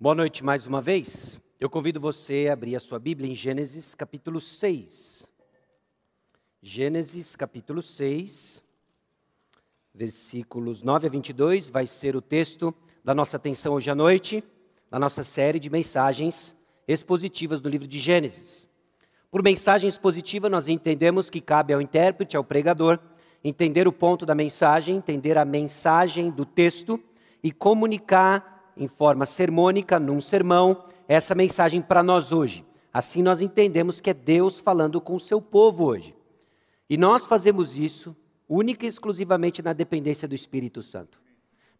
Boa noite mais uma vez. Eu convido você a abrir a sua Bíblia em Gênesis capítulo 6. Gênesis capítulo 6, versículos 9 a 22, vai ser o texto da nossa atenção hoje à noite, na nossa série de mensagens expositivas do livro de Gênesis. Por mensagem expositiva, nós entendemos que cabe ao intérprete, ao pregador, entender o ponto da mensagem, entender a mensagem do texto e comunicar em forma sermônica, num sermão, essa mensagem para nós hoje. Assim nós entendemos que é Deus falando com o seu povo hoje. E nós fazemos isso única e exclusivamente na dependência do Espírito Santo.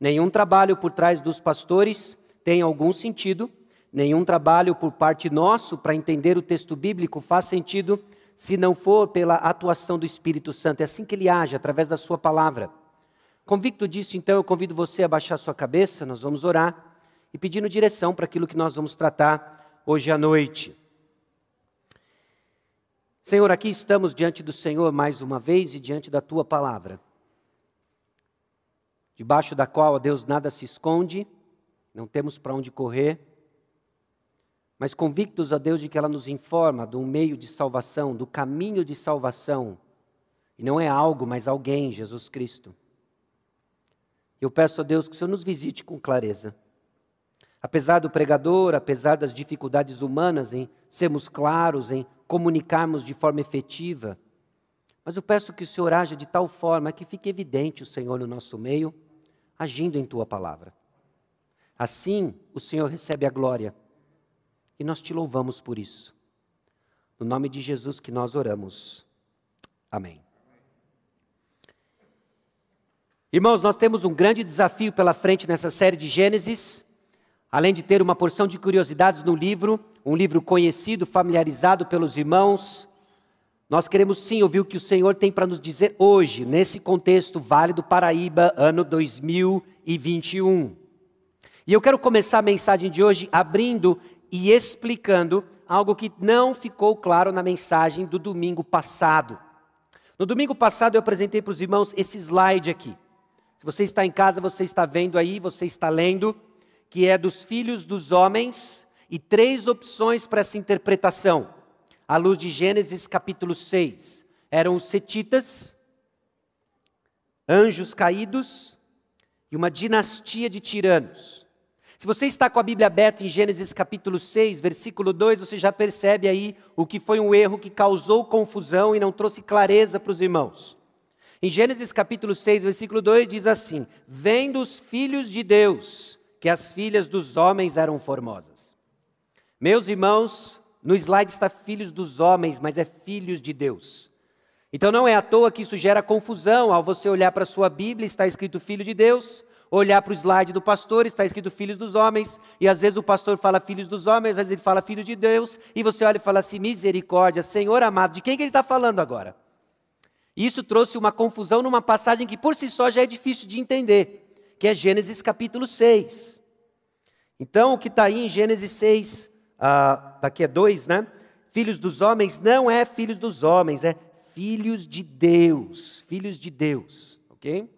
Nenhum trabalho por trás dos pastores tem algum sentido, nenhum trabalho por parte nosso para entender o texto bíblico faz sentido se não for pela atuação do Espírito Santo. É assim que ele age, através da sua palavra. Convicto disso, então, eu convido você a baixar sua cabeça, nós vamos orar e pedindo direção para aquilo que nós vamos tratar hoje à noite. Senhor, aqui estamos diante do Senhor mais uma vez e diante da tua palavra, debaixo da qual, ó Deus, nada se esconde, não temos para onde correr, mas convictos, ó Deus, de que ela nos informa do meio de salvação, do caminho de salvação, e não é algo, mas alguém, Jesus Cristo. Eu peço a Deus que o Senhor nos visite com clareza. Apesar do pregador, apesar das dificuldades humanas em sermos claros, em comunicarmos de forma efetiva, mas eu peço que o Senhor haja de tal forma que fique evidente o Senhor no nosso meio, agindo em tua palavra. Assim, o Senhor recebe a glória e nós te louvamos por isso. No nome de Jesus que nós oramos. Amém. Irmãos, nós temos um grande desafio pela frente nessa série de Gênesis. Além de ter uma porção de curiosidades no livro, um livro conhecido, familiarizado pelos irmãos, nós queremos sim ouvir o que o Senhor tem para nos dizer hoje, nesse contexto Vale do Paraíba, ano 2021. E eu quero começar a mensagem de hoje abrindo e explicando algo que não ficou claro na mensagem do domingo passado. No domingo passado eu apresentei para os irmãos esse slide aqui. Se você está em casa, você está vendo aí, você está lendo, que é dos filhos dos homens, e três opções para essa interpretação, à luz de Gênesis capítulo 6. Eram os setitas, anjos caídos e uma dinastia de tiranos. Se você está com a Bíblia aberta em Gênesis capítulo 6, versículo 2, você já percebe aí o que foi um erro que causou confusão e não trouxe clareza para os irmãos. Em Gênesis capítulo 6, versículo 2 diz assim: Vendo os filhos de Deus que as filhas dos homens eram formosas. Meus irmãos, no slide está filhos dos homens, mas é filhos de Deus. Então não é à toa que isso gera confusão ao você olhar para a sua Bíblia, está escrito filho de Deus, olhar para o slide do pastor, está escrito filhos dos homens, e às vezes o pastor fala filhos dos homens, às vezes ele fala filho de Deus, e você olha e fala assim: misericórdia, Senhor amado, de quem que ele está falando agora? Isso trouxe uma confusão numa passagem que por si só já é difícil de entender, que é Gênesis capítulo 6. Então, o que está aí em Gênesis 6, ah, daqui a dois, né? Filhos dos homens não é filhos dos homens, é filhos de Deus. Filhos de Deus, ok?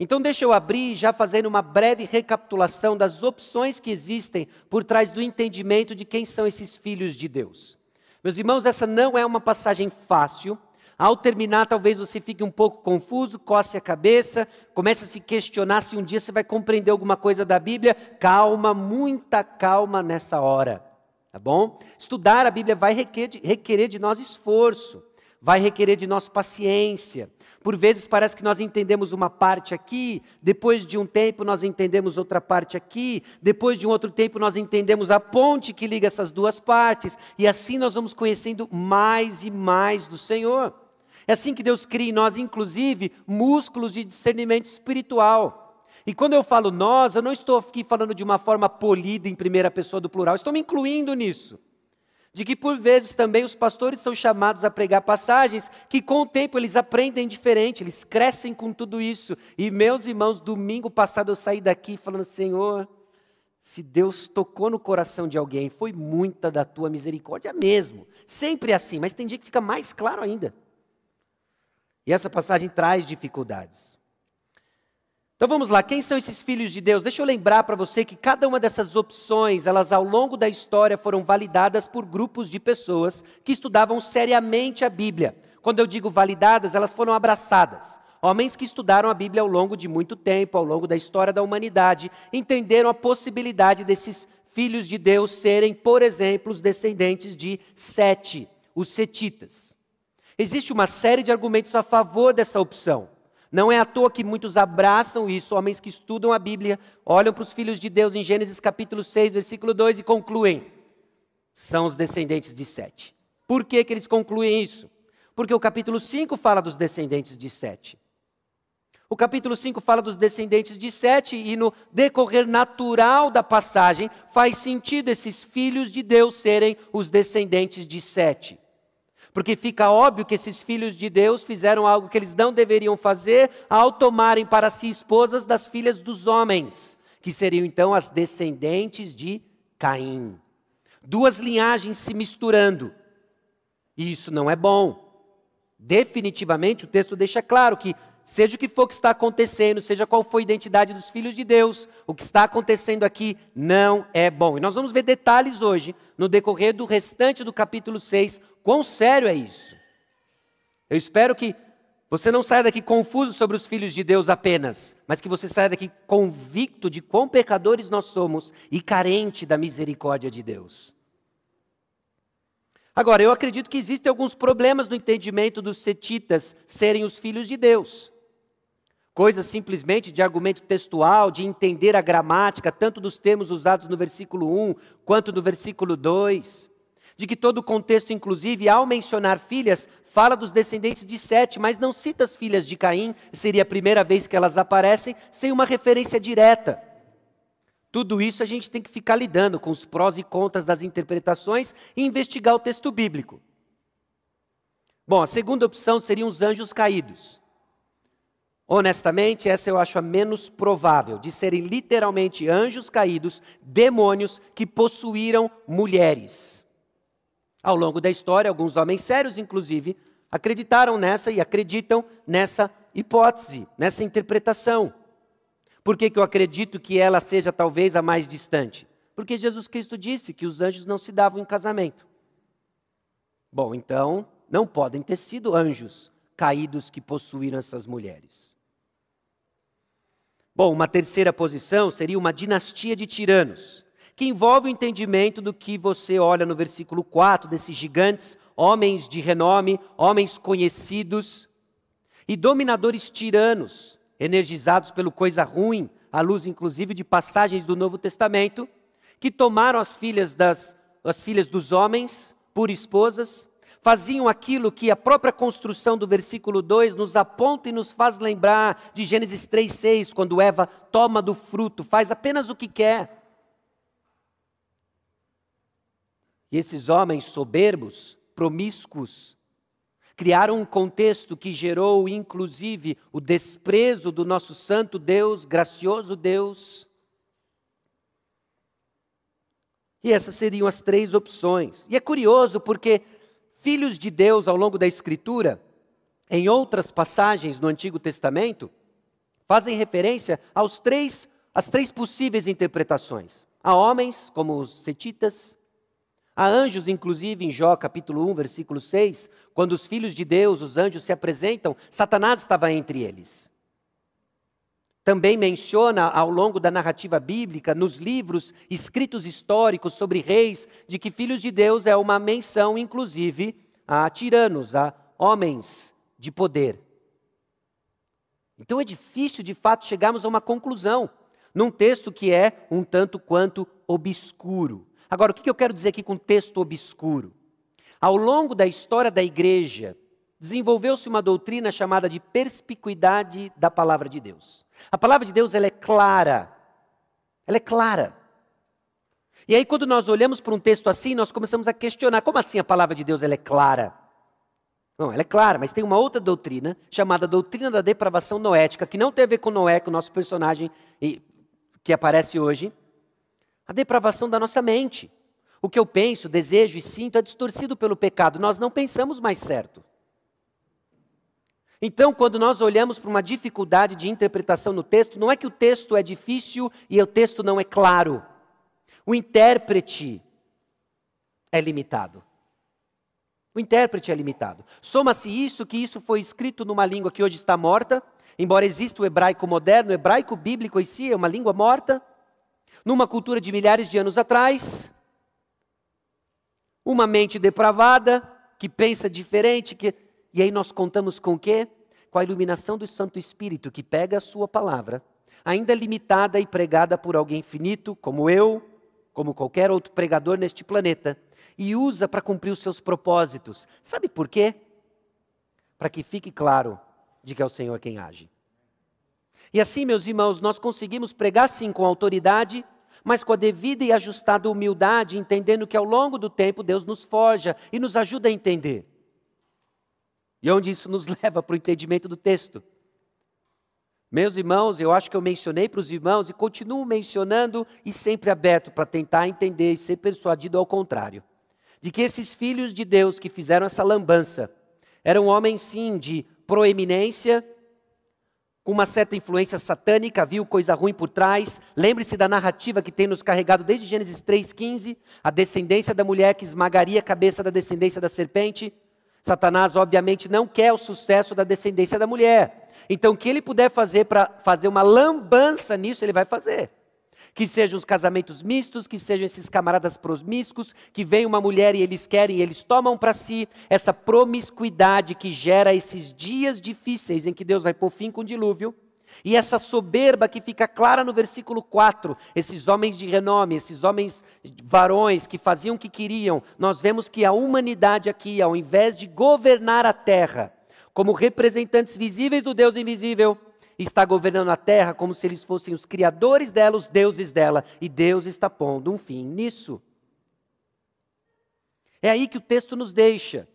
Então, deixa eu abrir já fazendo uma breve recapitulação das opções que existem por trás do entendimento de quem são esses filhos de Deus. Meus irmãos, essa não é uma passagem fácil ao terminar, talvez você fique um pouco confuso, coce a cabeça, comece a se questionar se um dia você vai compreender alguma coisa da Bíblia. Calma, muita calma nessa hora, tá bom? Estudar a Bíblia vai requerer de nós esforço, vai requerer de nós paciência. Por vezes parece que nós entendemos uma parte aqui, depois de um tempo nós entendemos outra parte aqui, depois de um outro tempo nós entendemos a ponte que liga essas duas partes, e assim nós vamos conhecendo mais e mais do Senhor. É assim que Deus cria em nós, inclusive, músculos de discernimento espiritual. E quando eu falo nós, eu não estou aqui falando de uma forma polida em primeira pessoa do plural, estou me incluindo nisso. De que por vezes também os pastores são chamados a pregar passagens que com o tempo eles aprendem diferente, eles crescem com tudo isso. E meus irmãos, domingo passado eu saí daqui falando: Senhor, se Deus tocou no coração de alguém, foi muita da tua misericórdia mesmo. Sempre assim, mas tem dia que fica mais claro ainda. E essa passagem traz dificuldades. Então vamos lá, quem são esses filhos de Deus? Deixa eu lembrar para você que cada uma dessas opções, elas ao longo da história foram validadas por grupos de pessoas que estudavam seriamente a Bíblia. Quando eu digo validadas, elas foram abraçadas. Homens que estudaram a Bíblia ao longo de muito tempo, ao longo da história da humanidade, entenderam a possibilidade desses filhos de Deus serem, por exemplo, os descendentes de Sete, os setitas. Existe uma série de argumentos a favor dessa opção. Não é à toa que muitos abraçam isso, homens que estudam a Bíblia, olham para os filhos de Deus em Gênesis capítulo 6, versículo 2 e concluem: são os descendentes de Sete. Por que, que eles concluem isso? Porque o capítulo 5 fala dos descendentes de Sete. O capítulo 5 fala dos descendentes de Sete, e no decorrer natural da passagem, faz sentido esses filhos de Deus serem os descendentes de Sete. Porque fica óbvio que esses filhos de Deus fizeram algo que eles não deveriam fazer ao tomarem para si esposas das filhas dos homens, que seriam então as descendentes de Caim. Duas linhagens se misturando. E isso não é bom. Definitivamente o texto deixa claro que seja o que for que está acontecendo, seja qual for a identidade dos filhos de Deus, o que está acontecendo aqui não é bom. E nós vamos ver detalhes hoje, no decorrer do restante do capítulo 6, quão sério é isso. Eu espero que você não saia daqui confuso sobre os filhos de Deus apenas, mas que você saia daqui convicto de quão pecadores nós somos e carente da misericórdia de Deus. Agora, eu acredito que existem alguns problemas no entendimento dos setitas serem os filhos de Deus coisa simplesmente de argumento textual, de entender a gramática, tanto dos termos usados no versículo 1 quanto no versículo 2. De que todo o contexto, inclusive, ao mencionar filhas, fala dos descendentes de Sete, mas não cita as filhas de Caim, seria a primeira vez que elas aparecem, sem uma referência direta. Tudo isso a gente tem que ficar lidando com os prós e contras das interpretações e investigar o texto bíblico. Bom, a segunda opção seriam os anjos caídos. Honestamente, essa eu acho a menos provável, de serem literalmente anjos caídos, demônios que possuíram mulheres. Ao longo da história, alguns homens sérios, inclusive, acreditaram nessa e acreditam nessa hipótese, nessa interpretação. Por que, que eu acredito que ela seja talvez a mais distante? Porque Jesus Cristo disse que os anjos não se davam em casamento. Bom, então, não podem ter sido anjos caídos que possuíram essas mulheres. Bom, uma terceira posição seria uma dinastia de tiranos, que envolve o entendimento do que você olha no versículo 4, desses gigantes, homens de renome, homens conhecidos e dominadores tiranos, energizados pelo coisa ruim, à luz inclusive de passagens do Novo Testamento, que tomaram as filhas das as filhas dos homens por esposas faziam aquilo que a própria construção do versículo 2 nos aponta e nos faz lembrar de Gênesis 3,6, quando Eva toma do fruto, faz apenas o que quer. E esses homens soberbos, promíscuos, criaram um contexto que gerou, inclusive, o desprezo do nosso santo Deus, gracioso Deus. E essas seriam as três opções. E é curioso porque filhos de Deus ao longo da Escritura, em outras passagens no Antigo Testamento, fazem referência aos três, às três possíveis interpretações. Há homens, como os setitas, há anjos, inclusive em Jó capítulo 1, versículo 6, quando os filhos de Deus, os anjos, se apresentam, Satanás estava entre eles também menciona ao longo da narrativa bíblica, nos livros escritos históricos sobre reis, de que filhos de Deus é uma menção, inclusive, a tiranos, a homens de poder. Então é difícil, de fato, chegarmos a uma conclusão num texto que é um tanto quanto obscuro. Agora, o que eu quero dizer aqui com texto obscuro? Ao longo da história da igreja, desenvolveu-se uma doutrina chamada de perspicuidade da palavra de Deus. A palavra de Deus ela é clara. Ela é clara. E aí quando nós olhamos para um texto assim, nós começamos a questionar, como assim a palavra de Deus ela é clara? Não, ela é clara, mas tem uma outra doutrina, chamada doutrina da depravação noética, que não tem a ver com Noé, com o nosso personagem que aparece hoje. A depravação da nossa mente. O que eu penso, desejo e sinto é distorcido pelo pecado. Nós não pensamos mais certo. Então, quando nós olhamos para uma dificuldade de interpretação no texto, não é que o texto é difícil e o texto não é claro. O intérprete é limitado. O intérprete é limitado. Soma-se isso que isso foi escrito numa língua que hoje está morta, embora exista o hebraico moderno, o hebraico bíblico em si é uma língua morta, numa cultura de milhares de anos atrás, uma mente depravada que pensa diferente, que e aí nós contamos com o quê? Com a iluminação do Santo Espírito que pega a sua palavra, ainda limitada e pregada por alguém finito, como eu, como qualquer outro pregador neste planeta, e usa para cumprir os seus propósitos. Sabe por quê? Para que fique claro de que é o Senhor quem age. E assim, meus irmãos, nós conseguimos pregar sim com autoridade, mas com a devida e ajustada humildade, entendendo que ao longo do tempo Deus nos forja e nos ajuda a entender. E onde isso nos leva para o entendimento do texto. Meus irmãos, eu acho que eu mencionei para os irmãos e continuo mencionando e sempre aberto para tentar entender e ser persuadido ao contrário. De que esses filhos de Deus que fizeram essa lambança eram homens, sim, de proeminência, com uma certa influência satânica, viu coisa ruim por trás. Lembre-se da narrativa que tem nos carregado desde Gênesis 3,15, a descendência da mulher que esmagaria a cabeça da descendência da serpente. Satanás, obviamente, não quer o sucesso da descendência da mulher. Então, o que ele puder fazer para fazer uma lambança nisso, ele vai fazer. Que sejam os casamentos mistos, que sejam esses camaradas promíscuos, que vem uma mulher e eles querem, eles tomam para si essa promiscuidade que gera esses dias difíceis em que Deus vai pôr fim com o dilúvio. E essa soberba que fica clara no versículo 4, esses homens de renome, esses homens varões que faziam o que queriam, nós vemos que a humanidade aqui, ao invés de governar a terra, como representantes visíveis do Deus invisível, está governando a terra como se eles fossem os criadores dela, os deuses dela, e Deus está pondo um fim nisso. É aí que o texto nos deixa.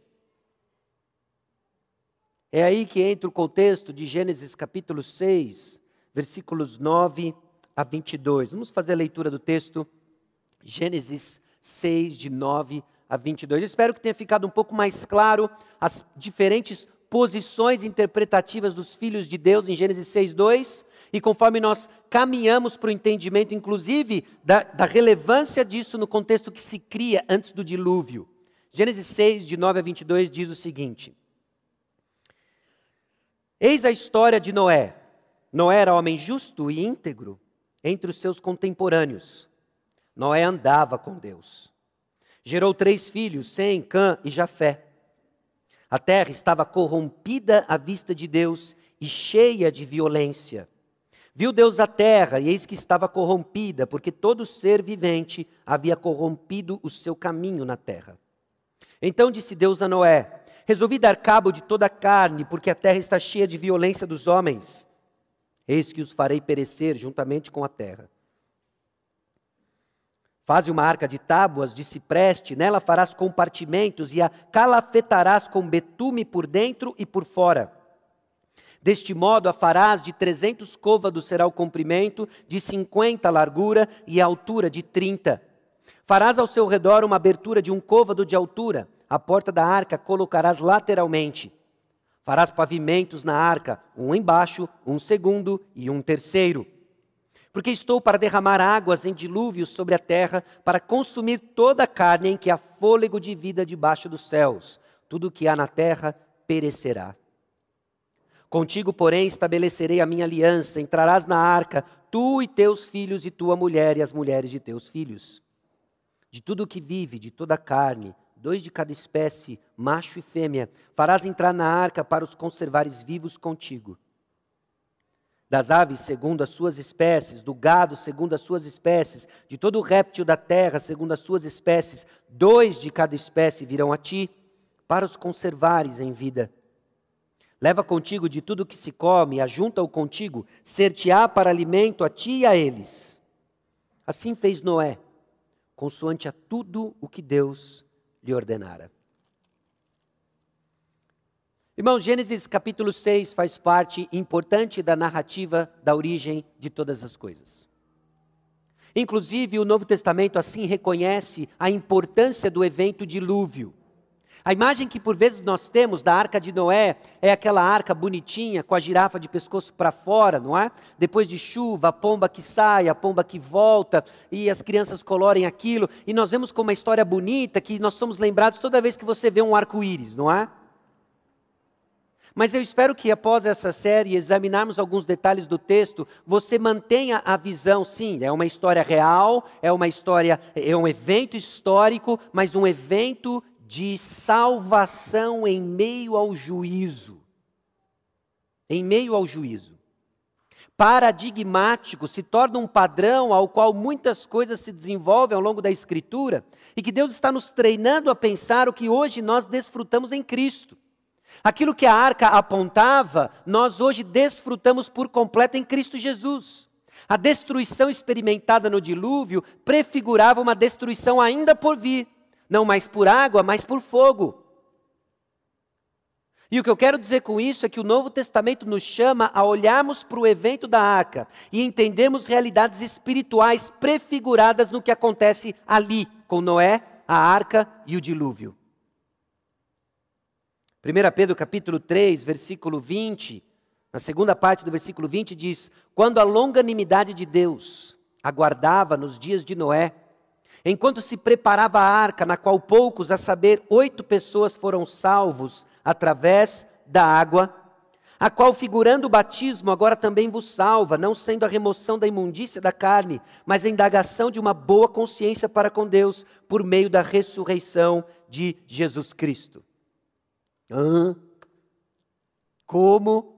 É aí que entra o contexto de Gênesis capítulo 6, versículos 9 a 22. Vamos fazer a leitura do texto, Gênesis 6, de 9 a 22. Eu espero que tenha ficado um pouco mais claro as diferentes posições interpretativas dos filhos de Deus em Gênesis 6, 2. E conforme nós caminhamos para o entendimento, inclusive, da, da relevância disso no contexto que se cria antes do dilúvio. Gênesis 6, de 9 a 22, diz o seguinte. Eis a história de Noé. Noé era homem justo e íntegro entre os seus contemporâneos. Noé andava com Deus. Gerou três filhos, Sem, Cã e Jafé. A terra estava corrompida à vista de Deus e cheia de violência. Viu Deus a terra, e eis que estava corrompida, porque todo ser vivente havia corrompido o seu caminho na terra. Então disse Deus a Noé: Resolvi dar cabo de toda a carne, porque a terra está cheia de violência dos homens. Eis que os farei perecer juntamente com a terra. Faze uma arca de tábuas de cipreste, nela farás compartimentos e a calafetarás com betume por dentro e por fora. Deste modo a farás de trezentos côvados será o comprimento, de cinquenta a largura e a altura de trinta. Farás ao seu redor uma abertura de um côvado de altura, a porta da arca colocarás lateralmente. Farás pavimentos na arca, um embaixo, um segundo e um terceiro. Porque estou para derramar águas em dilúvios sobre a terra, para consumir toda a carne em que há fôlego de vida debaixo dos céus. Tudo o que há na terra perecerá. Contigo, porém, estabelecerei a minha aliança: entrarás na arca, tu e teus filhos, e tua mulher e as mulheres de teus filhos. De tudo o que vive, de toda a carne, dois de cada espécie, macho e fêmea, farás entrar na arca para os conservares vivos contigo. Das aves, segundo as suas espécies, do gado, segundo as suas espécies, de todo o réptil da terra, segundo as suas espécies, dois de cada espécie virão a ti, para os conservares em vida. Leva contigo de tudo que se come, ajunta-o contigo, ser-te-á para alimento a ti e a eles. Assim fez Noé, consoante a tudo o que Deus lhe ordenara. Irmão, Gênesis capítulo 6 faz parte importante da narrativa da origem de todas as coisas. Inclusive, o Novo Testamento assim reconhece a importância do evento dilúvio. A imagem que por vezes nós temos da arca de Noé é aquela arca bonitinha, com a girafa de pescoço para fora, não é? Depois de chuva, a pomba que sai, a pomba que volta, e as crianças colorem aquilo, e nós vemos como uma história bonita que nós somos lembrados toda vez que você vê um arco-íris, não é? Mas eu espero que após essa série examinarmos alguns detalhes do texto, você mantenha a visão, sim, é uma história real, é uma história, é um evento histórico, mas um evento de salvação em meio ao juízo. Em meio ao juízo. Paradigmático se torna um padrão ao qual muitas coisas se desenvolvem ao longo da Escritura e que Deus está nos treinando a pensar o que hoje nós desfrutamos em Cristo. Aquilo que a arca apontava, nós hoje desfrutamos por completo em Cristo Jesus. A destruição experimentada no dilúvio prefigurava uma destruição ainda por vir não mais por água, mas por fogo. E o que eu quero dizer com isso é que o Novo Testamento nos chama a olharmos para o evento da arca e entendermos realidades espirituais prefiguradas no que acontece ali com Noé, a arca e o dilúvio. 1 Pedro capítulo 3, versículo 20, na segunda parte do versículo 20 diz: "Quando a longanimidade de Deus aguardava nos dias de Noé, Enquanto se preparava a arca, na qual poucos, a saber, oito pessoas foram salvos através da água, a qual, figurando o batismo, agora também vos salva, não sendo a remoção da imundícia da carne, mas a indagação de uma boa consciência para com Deus, por meio da ressurreição de Jesus Cristo. Hã? Como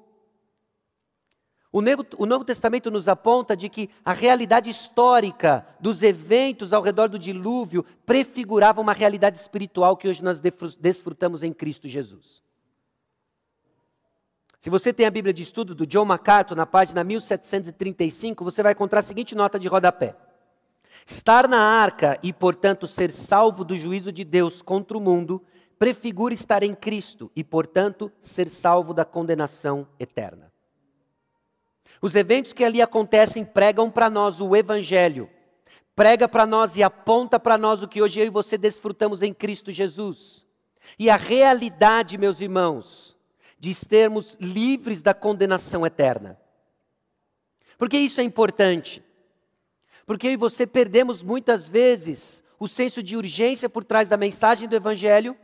o Novo, o Novo, Testamento nos aponta de que a realidade histórica dos eventos ao redor do dilúvio prefigurava uma realidade espiritual que hoje nós desfrutamos em Cristo Jesus. Se você tem a Bíblia de estudo do John MacArthur, na página 1735, você vai encontrar a seguinte nota de rodapé: Estar na arca e, portanto, ser salvo do juízo de Deus contra o mundo, prefigura estar em Cristo e, portanto, ser salvo da condenação eterna. Os eventos que ali acontecem pregam para nós o Evangelho, prega para nós e aponta para nós o que hoje eu e você desfrutamos em Cristo Jesus. E a realidade, meus irmãos, de sermos livres da condenação eterna. Por que isso é importante? Porque eu e você perdemos muitas vezes o senso de urgência por trás da mensagem do Evangelho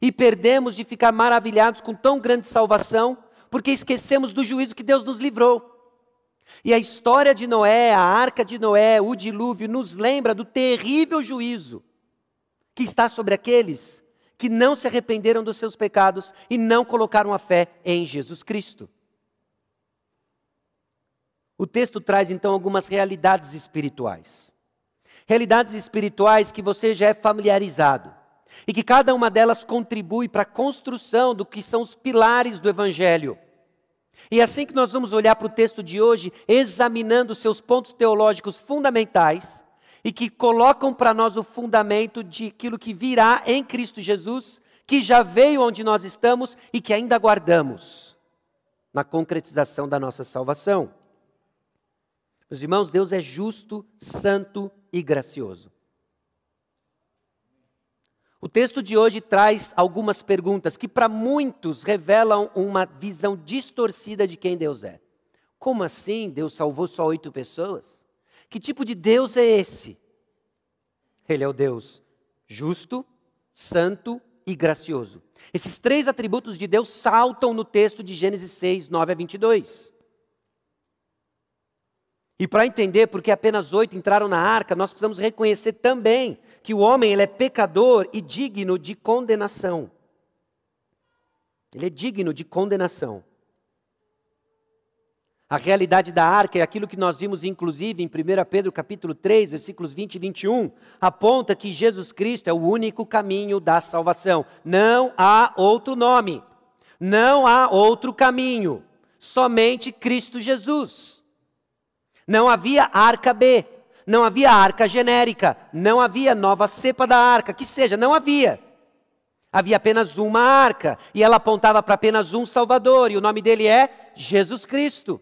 e perdemos de ficar maravilhados com tão grande salvação, porque esquecemos do juízo que Deus nos livrou. E a história de Noé, a arca de Noé, o dilúvio, nos lembra do terrível juízo que está sobre aqueles que não se arrependeram dos seus pecados e não colocaram a fé em Jesus Cristo. O texto traz então algumas realidades espirituais. Realidades espirituais que você já é familiarizado e que cada uma delas contribui para a construção do que são os pilares do Evangelho e é assim que nós vamos olhar para o texto de hoje, examinando seus pontos teológicos fundamentais e que colocam para nós o fundamento de aquilo que virá em Cristo Jesus, que já veio onde nós estamos e que ainda aguardamos na concretização da nossa salvação. Meus irmãos, Deus é justo, santo e gracioso. O texto de hoje traz algumas perguntas que, para muitos, revelam uma visão distorcida de quem Deus é. Como assim Deus salvou só oito pessoas? Que tipo de Deus é esse? Ele é o Deus justo, santo e gracioso. Esses três atributos de Deus saltam no texto de Gênesis 6, 9 a 22. E para entender por que apenas oito entraram na arca, nós precisamos reconhecer também que o homem ele é pecador e digno de condenação. Ele é digno de condenação. A realidade da arca é aquilo que nós vimos, inclusive, em 1 Pedro capítulo 3, versículos 20 e 21, aponta que Jesus Cristo é o único caminho da salvação. Não há outro nome, não há outro caminho, somente Cristo Jesus. Não havia arca B, não havia arca genérica, não havia nova cepa da arca, que seja, não havia. Havia apenas uma arca, e ela apontava para apenas um Salvador, e o nome dele é Jesus Cristo.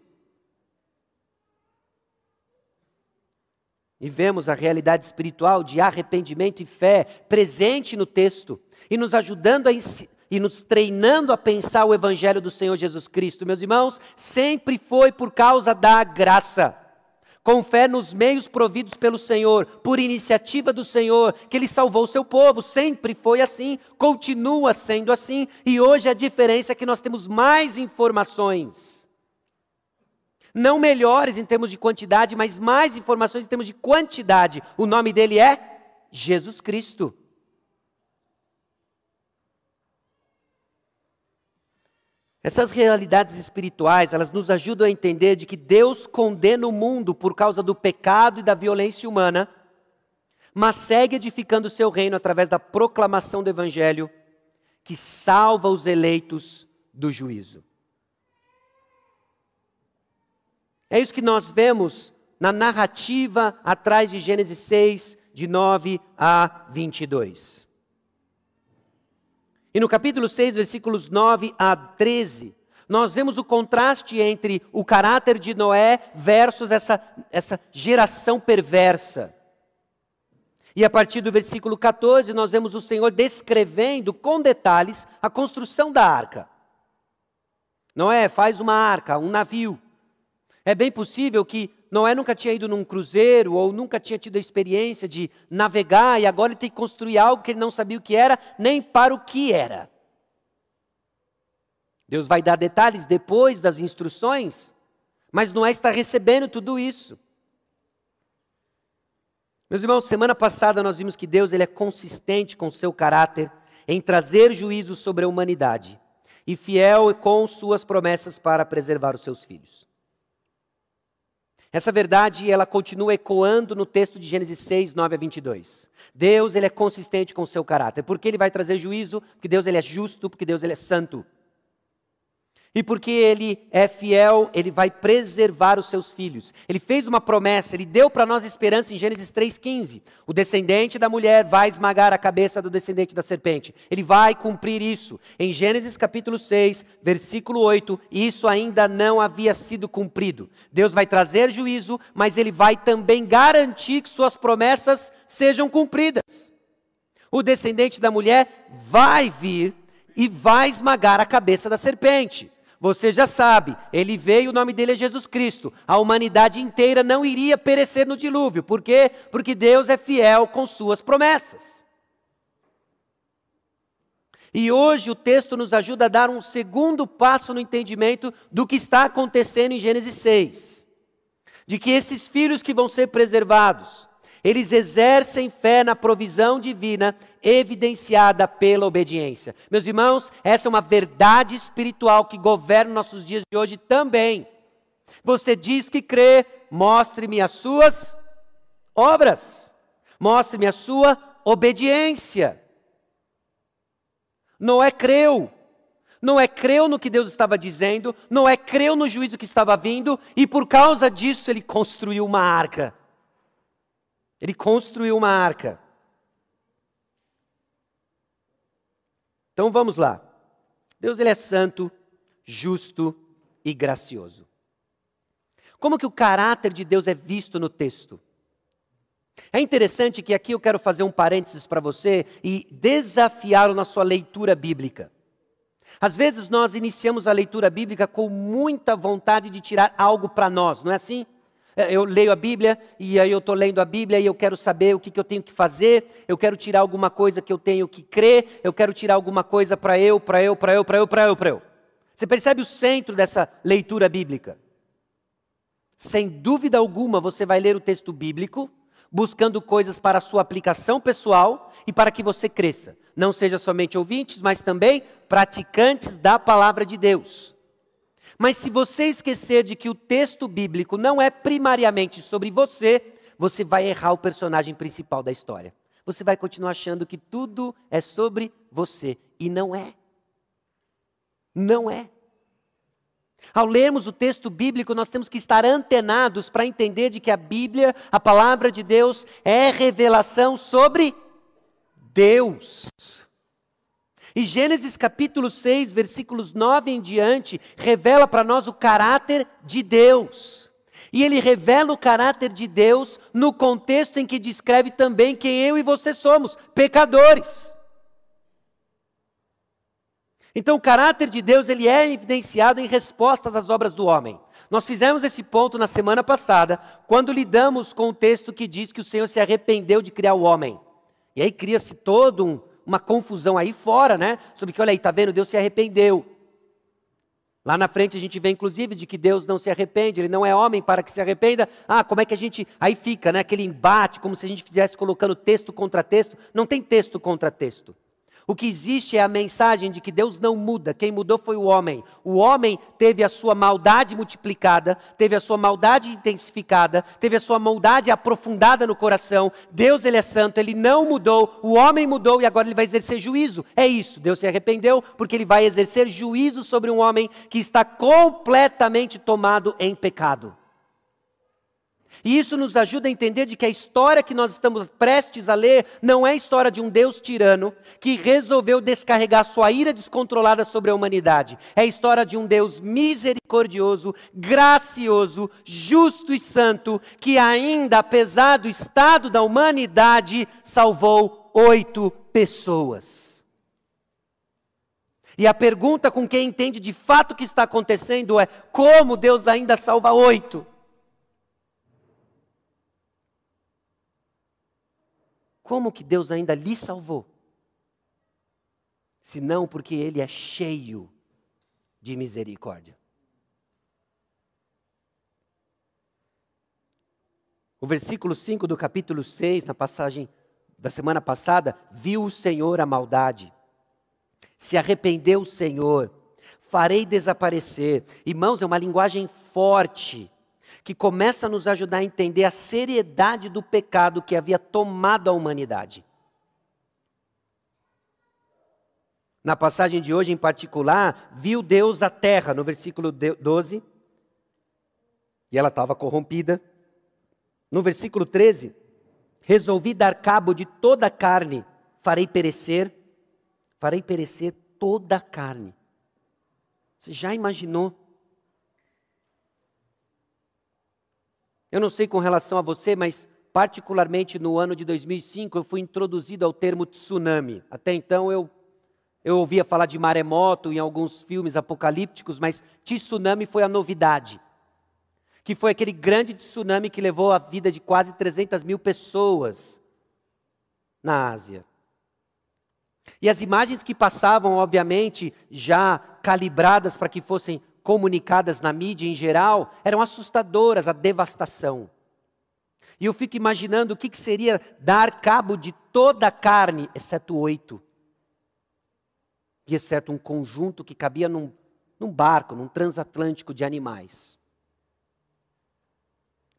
E vemos a realidade espiritual de arrependimento e fé presente no texto e nos ajudando a e nos treinando a pensar o evangelho do Senhor Jesus Cristo. Meus irmãos, sempre foi por causa da graça. Com fé nos meios providos pelo Senhor, por iniciativa do Senhor, que Ele salvou o seu povo. Sempre foi assim, continua sendo assim, e hoje a diferença é que nós temos mais informações. Não melhores em termos de quantidade, mas mais informações em termos de quantidade. O nome dele é Jesus Cristo. Essas realidades espirituais, elas nos ajudam a entender de que Deus condena o mundo por causa do pecado e da violência humana, mas segue edificando o seu reino através da proclamação do evangelho que salva os eleitos do juízo. É isso que nós vemos na narrativa atrás de Gênesis 6, de 9 a 22. E no capítulo 6, versículos 9 a 13, nós vemos o contraste entre o caráter de Noé versus essa, essa geração perversa. E a partir do versículo 14, nós vemos o Senhor descrevendo com detalhes a construção da arca. Noé faz uma arca, um navio. É bem possível que Noé nunca tinha ido num cruzeiro ou nunca tinha tido a experiência de navegar e agora ele tem que construir algo que ele não sabia o que era, nem para o que era. Deus vai dar detalhes depois das instruções, mas Noé está recebendo tudo isso. Meus irmãos, semana passada nós vimos que Deus ele é consistente com seu caráter em trazer juízo sobre a humanidade e fiel com suas promessas para preservar os seus filhos. Essa verdade, ela continua ecoando no texto de Gênesis 6, 9 a 22. Deus, ele é consistente com o seu caráter. Porque ele vai trazer juízo? Porque Deus, ele é justo, porque Deus, ele é santo. E porque ele é fiel, ele vai preservar os seus filhos. Ele fez uma promessa, ele deu para nós esperança em Gênesis 3,15. O descendente da mulher vai esmagar a cabeça do descendente da serpente. Ele vai cumprir isso. Em Gênesis capítulo 6, versículo 8, isso ainda não havia sido cumprido. Deus vai trazer juízo, mas ele vai também garantir que suas promessas sejam cumpridas. O descendente da mulher vai vir e vai esmagar a cabeça da serpente. Você já sabe, ele veio, o nome dele é Jesus Cristo. A humanidade inteira não iria perecer no dilúvio. Por quê? Porque Deus é fiel com suas promessas. E hoje o texto nos ajuda a dar um segundo passo no entendimento do que está acontecendo em Gênesis 6. De que esses filhos que vão ser preservados, eles exercem fé na provisão divina evidenciada pela obediência. Meus irmãos, essa é uma verdade espiritual que governa nossos dias de hoje também. Você diz que crê, mostre-me as suas obras, mostre-me a sua obediência. Noé creu, Noé creu no que Deus estava dizendo, Noé creu no juízo que estava vindo, e por causa disso ele construiu uma arca. Ele construiu uma arca. Então vamos lá. Deus ele é santo, justo e gracioso. Como que o caráter de Deus é visto no texto? É interessante que aqui eu quero fazer um parênteses para você e desafiá-lo na sua leitura bíblica. Às vezes nós iniciamos a leitura bíblica com muita vontade de tirar algo para nós, não é assim? É, eu leio a Bíblia e aí eu estou lendo a Bíblia e eu quero saber o que, que eu tenho que fazer, eu quero tirar alguma coisa que eu tenho que crer, eu quero tirar alguma coisa para eu, para eu, para eu, para eu, para eu, para eu. Você percebe o centro dessa leitura bíblica? Sem dúvida alguma, você vai ler o texto bíblico buscando coisas para a sua aplicação pessoal e para que você cresça. Não seja somente ouvintes, mas também praticantes da palavra de Deus. Mas se você esquecer de que o texto bíblico não é primariamente sobre você, você vai errar o personagem principal da história. Você vai continuar achando que tudo é sobre você. E não é. Não é. Ao lermos o texto bíblico, nós temos que estar antenados para entender de que a Bíblia, a palavra de Deus, é revelação sobre Deus. E Gênesis capítulo 6, versículos 9 em diante, revela para nós o caráter de Deus. E ele revela o caráter de Deus no contexto em que descreve também quem eu e você somos, pecadores. Então, o caráter de Deus ele é evidenciado em respostas às obras do homem. Nós fizemos esse ponto na semana passada, quando lidamos com o texto que diz que o Senhor se arrependeu de criar o homem. E aí cria-se toda um, uma confusão aí fora, né? Sobre que, olha aí, tá vendo? Deus se arrependeu. Lá na frente a gente vê, inclusive, de que Deus não se arrepende, Ele não é homem para que se arrependa. Ah, como é que a gente. Aí fica, né? Aquele embate, como se a gente fizesse colocando texto contra texto. Não tem texto contra texto. O que existe é a mensagem de que Deus não muda, quem mudou foi o homem. O homem teve a sua maldade multiplicada, teve a sua maldade intensificada, teve a sua maldade aprofundada no coração. Deus, ele é santo, ele não mudou, o homem mudou e agora ele vai exercer juízo. É isso, Deus se arrependeu porque ele vai exercer juízo sobre um homem que está completamente tomado em pecado. E isso nos ajuda a entender de que a história que nós estamos prestes a ler não é a história de um Deus tirano que resolveu descarregar sua ira descontrolada sobre a humanidade. É a história de um Deus misericordioso, gracioso, justo e santo, que ainda, apesar do estado da humanidade, salvou oito pessoas. E a pergunta com quem entende de fato o que está acontecendo é: como Deus ainda salva oito? Como que Deus ainda lhe salvou? Se não porque Ele é cheio de misericórdia. O versículo 5 do capítulo 6, na passagem da semana passada, viu o Senhor a maldade, se arrependeu o Senhor, farei desaparecer. Irmãos, é uma linguagem forte que começa a nos ajudar a entender a seriedade do pecado que havia tomado a humanidade. Na passagem de hoje, em particular, viu Deus a terra, no versículo 12, e ela estava corrompida. No versículo 13, resolvi dar cabo de toda a carne, farei perecer, farei perecer toda a carne. Você já imaginou? Eu não sei com relação a você, mas particularmente no ano de 2005 eu fui introduzido ao termo tsunami. Até então eu eu ouvia falar de maremoto em alguns filmes apocalípticos, mas tsunami foi a novidade. Que foi aquele grande tsunami que levou a vida de quase 300 mil pessoas na Ásia. E as imagens que passavam, obviamente, já calibradas para que fossem comunicadas na mídia em geral eram assustadoras, a devastação. E eu fico imaginando o que, que seria dar cabo de toda a carne, exceto oito. E exceto um conjunto que cabia num, num barco, num transatlântico de animais.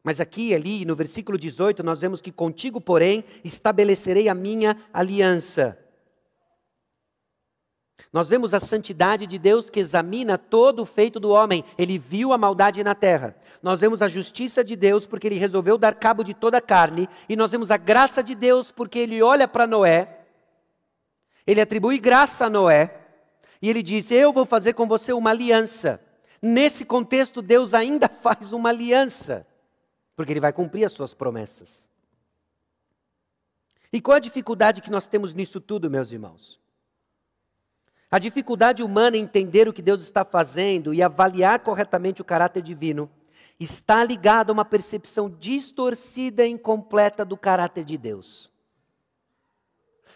Mas aqui, ali, no versículo 18, nós vemos que contigo, porém, estabelecerei a minha aliança nós vemos a santidade de Deus que examina todo o feito do homem. Ele viu a maldade na terra. Nós vemos a justiça de Deus porque ele resolveu dar cabo de toda a carne. E nós vemos a graça de Deus porque ele olha para Noé. Ele atribui graça a Noé. E ele diz: Eu vou fazer com você uma aliança. Nesse contexto, Deus ainda faz uma aliança. Porque ele vai cumprir as suas promessas. E qual a dificuldade que nós temos nisso tudo, meus irmãos? A dificuldade humana em entender o que Deus está fazendo e avaliar corretamente o caráter divino está ligada a uma percepção distorcida e incompleta do caráter de Deus.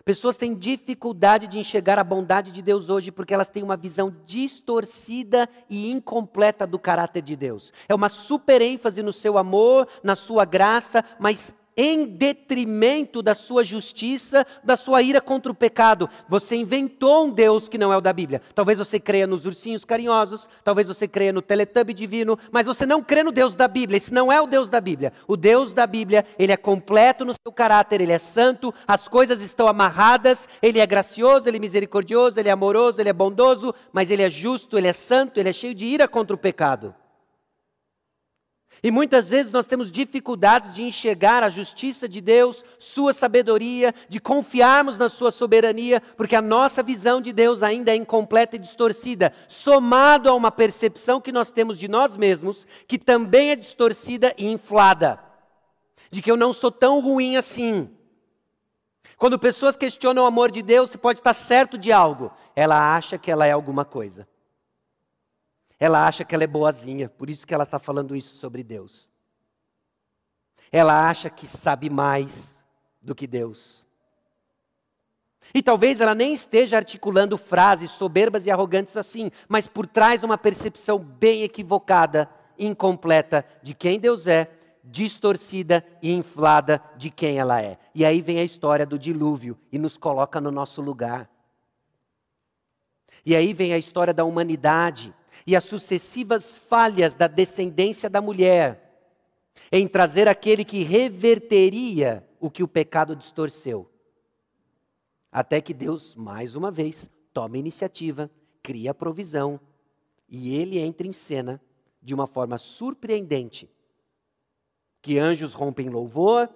Pessoas têm dificuldade de enxergar a bondade de Deus hoje porque elas têm uma visão distorcida e incompleta do caráter de Deus. É uma super ênfase no seu amor, na sua graça, mas em detrimento da sua justiça, da sua ira contra o pecado. Você inventou um Deus que não é o da Bíblia. Talvez você creia nos ursinhos carinhosos, talvez você creia no teletubbie divino, mas você não crê no Deus da Bíblia. Esse não é o Deus da Bíblia. O Deus da Bíblia, ele é completo no seu caráter, ele é santo, as coisas estão amarradas, ele é gracioso, ele é misericordioso, ele é amoroso, ele é bondoso, mas ele é justo, ele é santo, ele é cheio de ira contra o pecado. E muitas vezes nós temos dificuldades de enxergar a justiça de Deus, Sua sabedoria, de confiarmos na Sua soberania, porque a nossa visão de Deus ainda é incompleta e distorcida, somado a uma percepção que nós temos de nós mesmos, que também é distorcida e inflada, de que eu não sou tão ruim assim. Quando pessoas questionam o amor de Deus, você pode estar certo de algo, ela acha que ela é alguma coisa. Ela acha que ela é boazinha, por isso que ela está falando isso sobre Deus. Ela acha que sabe mais do que Deus. E talvez ela nem esteja articulando frases soberbas e arrogantes assim, mas por trás uma percepção bem equivocada, incompleta de quem Deus é, distorcida e inflada de quem ela é. E aí vem a história do dilúvio e nos coloca no nosso lugar. E aí vem a história da humanidade e as sucessivas falhas da descendência da mulher em trazer aquele que reverteria o que o pecado distorceu. Até que Deus, mais uma vez, toma iniciativa, cria a provisão e ele entra em cena de uma forma surpreendente. Que anjos rompem louvor,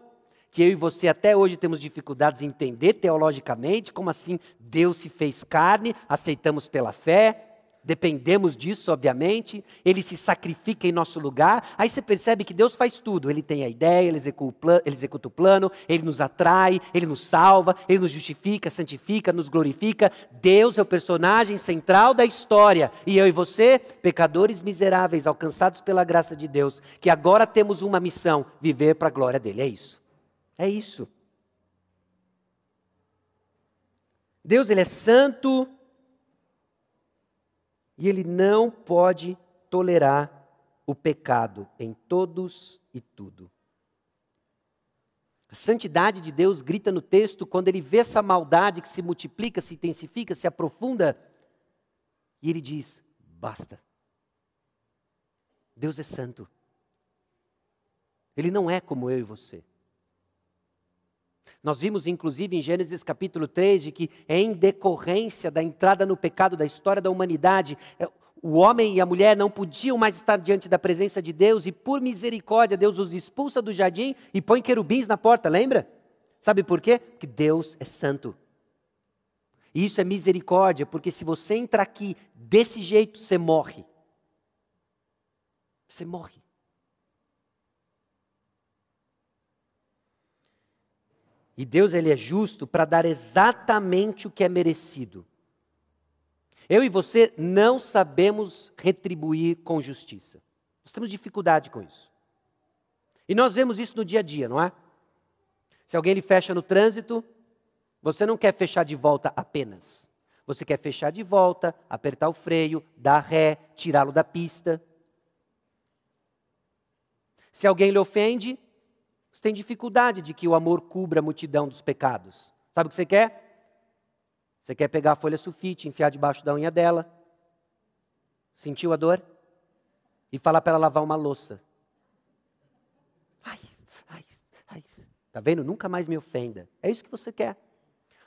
que eu e você até hoje temos dificuldades em entender teologicamente, como assim Deus se fez carne, aceitamos pela fé, dependemos disso, obviamente, ele se sacrifica em nosso lugar. Aí você percebe que Deus faz tudo. Ele tem a ideia, ele executa, o plano, ele nos atrai, ele nos salva, ele nos justifica, santifica, nos glorifica. Deus é o personagem central da história. E eu e você, pecadores miseráveis, alcançados pela graça de Deus, que agora temos uma missão: viver para a glória dele. É isso. É isso. Deus, ele é santo, e ele não pode tolerar o pecado em todos e tudo. A santidade de Deus grita no texto quando ele vê essa maldade que se multiplica, se intensifica, se aprofunda, e ele diz: basta. Deus é santo. Ele não é como eu e você. Nós vimos, inclusive, em Gênesis capítulo 3, de que é em decorrência da entrada no pecado da história da humanidade, é, o homem e a mulher não podiam mais estar diante da presença de Deus, e por misericórdia, Deus os expulsa do jardim e põe querubins na porta, lembra? Sabe por quê? Porque Deus é santo. E isso é misericórdia, porque se você entra aqui desse jeito, você morre. Você morre. E Deus ele é justo para dar exatamente o que é merecido. Eu e você não sabemos retribuir com justiça. Nós temos dificuldade com isso. E nós vemos isso no dia a dia, não é? Se alguém lhe fecha no trânsito, você não quer fechar de volta apenas. Você quer fechar de volta, apertar o freio, dar ré, tirá-lo da pista. Se alguém lhe ofende, você tem dificuldade de que o amor cubra a multidão dos pecados. Sabe o que você quer? Você quer pegar a folha sulfite, enfiar debaixo da unha dela, sentiu a dor? E falar para ela lavar uma louça. Ai, ai, ai. Tá vendo? Nunca mais me ofenda. É isso que você quer.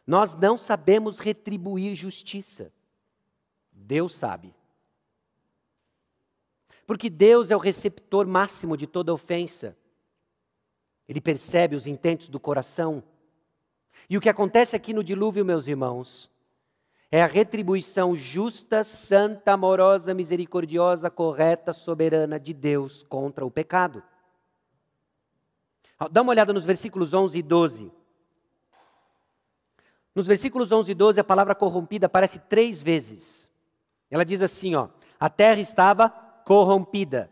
Nós não sabemos retribuir justiça. Deus sabe. Porque Deus é o receptor máximo de toda ofensa. Ele percebe os intentos do coração. E o que acontece aqui no dilúvio, meus irmãos, é a retribuição justa, santa, amorosa, misericordiosa, correta, soberana de Deus contra o pecado. Dá uma olhada nos versículos 11 e 12. Nos versículos 11 e 12, a palavra corrompida aparece três vezes. Ela diz assim: ó, a terra estava corrompida,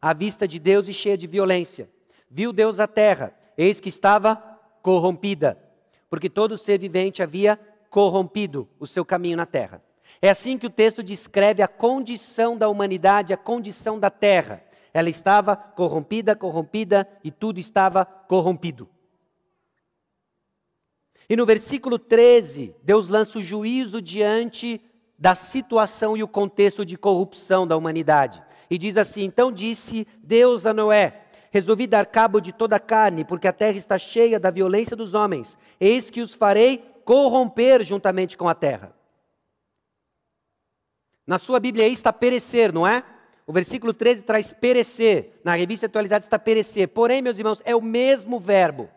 à vista de Deus e cheia de violência. Viu Deus a terra, eis que estava corrompida, porque todo ser vivente havia corrompido o seu caminho na terra. É assim que o texto descreve a condição da humanidade, a condição da terra. Ela estava corrompida, corrompida e tudo estava corrompido. E no versículo 13, Deus lança o juízo diante da situação e o contexto de corrupção da humanidade. E diz assim: Então disse Deus a Noé: Resolvi dar cabo de toda a carne, porque a terra está cheia da violência dos homens. Eis que os farei corromper juntamente com a terra. Na sua Bíblia aí está perecer, não é? O versículo 13 traz perecer. Na revista atualizada está perecer. Porém, meus irmãos, é o mesmo verbo.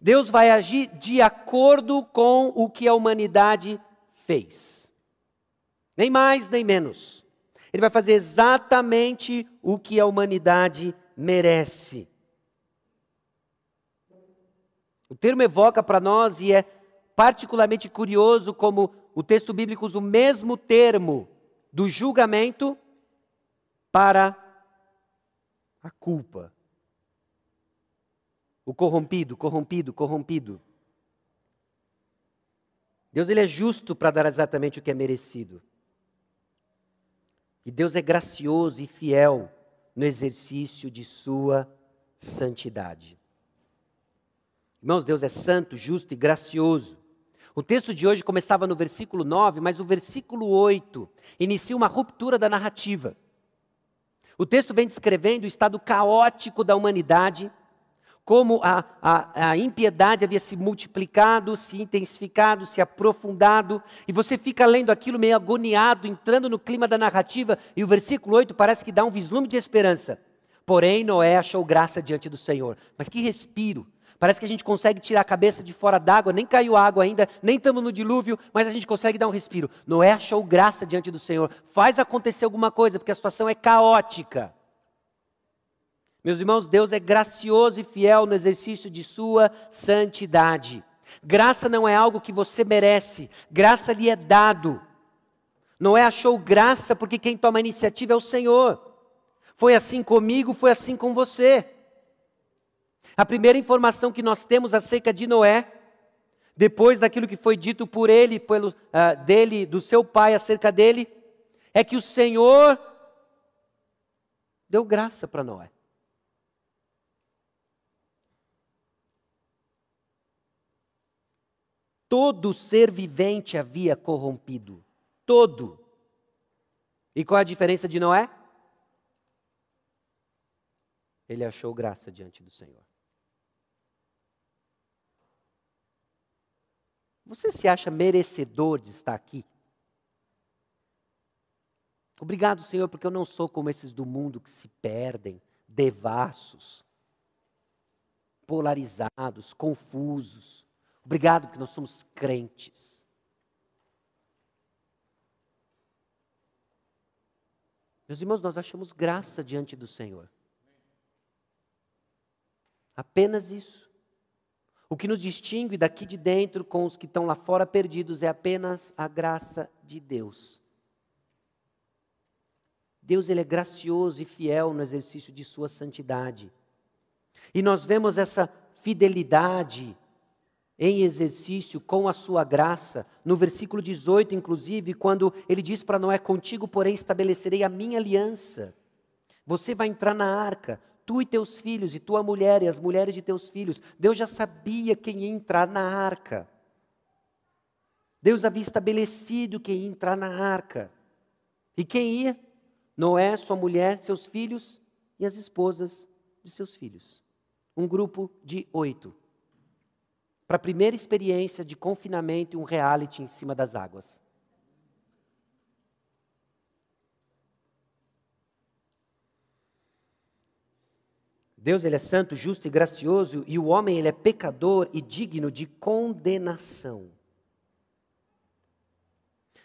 Deus vai agir de acordo com o que a humanidade fez. Nem mais, nem menos. Ele vai fazer exatamente o que a humanidade merece. O termo evoca para nós e é particularmente curioso como o texto bíblico usa o mesmo termo do julgamento para a culpa. O corrompido, corrompido, corrompido. Deus ele é justo para dar exatamente o que é merecido. E Deus é gracioso e fiel no exercício de sua santidade. Irmãos, Deus é santo, justo e gracioso. O texto de hoje começava no versículo 9, mas o versículo 8 inicia uma ruptura da narrativa. O texto vem descrevendo o estado caótico da humanidade, como a, a, a, impiedade havia se multiplicado, se intensificado, se aprofundado, e você fica lendo aquilo meio agoniado, entrando no clima da narrativa, e o versículo 8 parece que dá um vislumbre de esperança. Porém, Noé achou graça diante do Senhor. Mas que respiro! Parece que a gente consegue tirar a cabeça de fora d'água, nem caiu água ainda, nem estamos no dilúvio, mas a gente consegue dar um respiro. Noé achou graça diante do Senhor. Faz acontecer alguma coisa, porque a situação é caótica. Meus irmãos, Deus é gracioso e fiel no exercício de sua santidade. Graça não é algo que você merece, graça lhe é dado. Noé achou graça porque quem toma a iniciativa é o Senhor. Foi assim comigo, foi assim com você. A primeira informação que nós temos acerca de Noé, depois daquilo que foi dito por ele, pelo, uh, dele, do seu pai acerca dele, é que o Senhor deu graça para Noé. Todo ser vivente havia corrompido. Todo. E qual é a diferença de Noé? Ele achou graça diante do Senhor. Você se acha merecedor de estar aqui? Obrigado, Senhor, porque eu não sou como esses do mundo que se perdem, devassos, polarizados, confusos. Obrigado porque nós somos crentes. Meus irmãos, nós achamos graça diante do Senhor. Apenas isso. O que nos distingue daqui de dentro com os que estão lá fora perdidos é apenas a graça de Deus. Deus ele é gracioso e fiel no exercício de sua santidade. E nós vemos essa fidelidade em exercício com a sua graça, no versículo 18, inclusive, quando ele diz para Noé: Contigo, porém, estabelecerei a minha aliança. Você vai entrar na arca, tu e teus filhos, e tua mulher, e as mulheres de teus filhos. Deus já sabia quem ia entrar na arca. Deus havia estabelecido quem ia entrar na arca. E quem ia? Noé, sua mulher, seus filhos e as esposas de seus filhos. Um grupo de oito. Para a primeira experiência de confinamento e um reality em cima das águas. Deus ele é santo, justo e gracioso, e o homem ele é pecador e digno de condenação.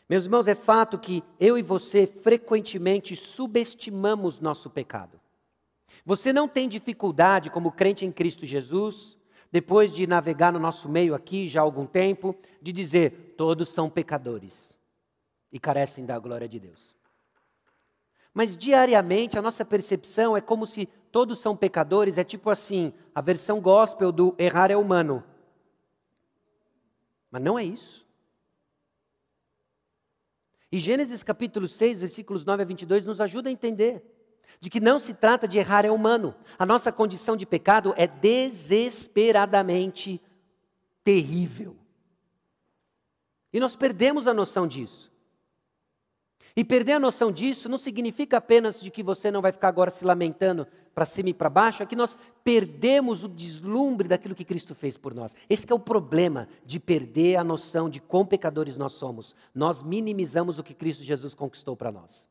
Meus irmãos, é fato que eu e você frequentemente subestimamos nosso pecado. Você não tem dificuldade, como crente em Cristo Jesus, depois de navegar no nosso meio aqui já há algum tempo, de dizer: todos são pecadores e carecem da glória de Deus. Mas diariamente a nossa percepção é como se todos são pecadores, é tipo assim, a versão gospel do errar é humano. Mas não é isso. E Gênesis capítulo 6, versículos 9 a 22 nos ajuda a entender de que não se trata de errar é humano. A nossa condição de pecado é desesperadamente terrível. E nós perdemos a noção disso. E perder a noção disso não significa apenas de que você não vai ficar agora se lamentando para cima e para baixo, é que nós perdemos o deslumbre daquilo que Cristo fez por nós. Esse é o problema de perder a noção de quão pecadores nós somos. Nós minimizamos o que Cristo Jesus conquistou para nós.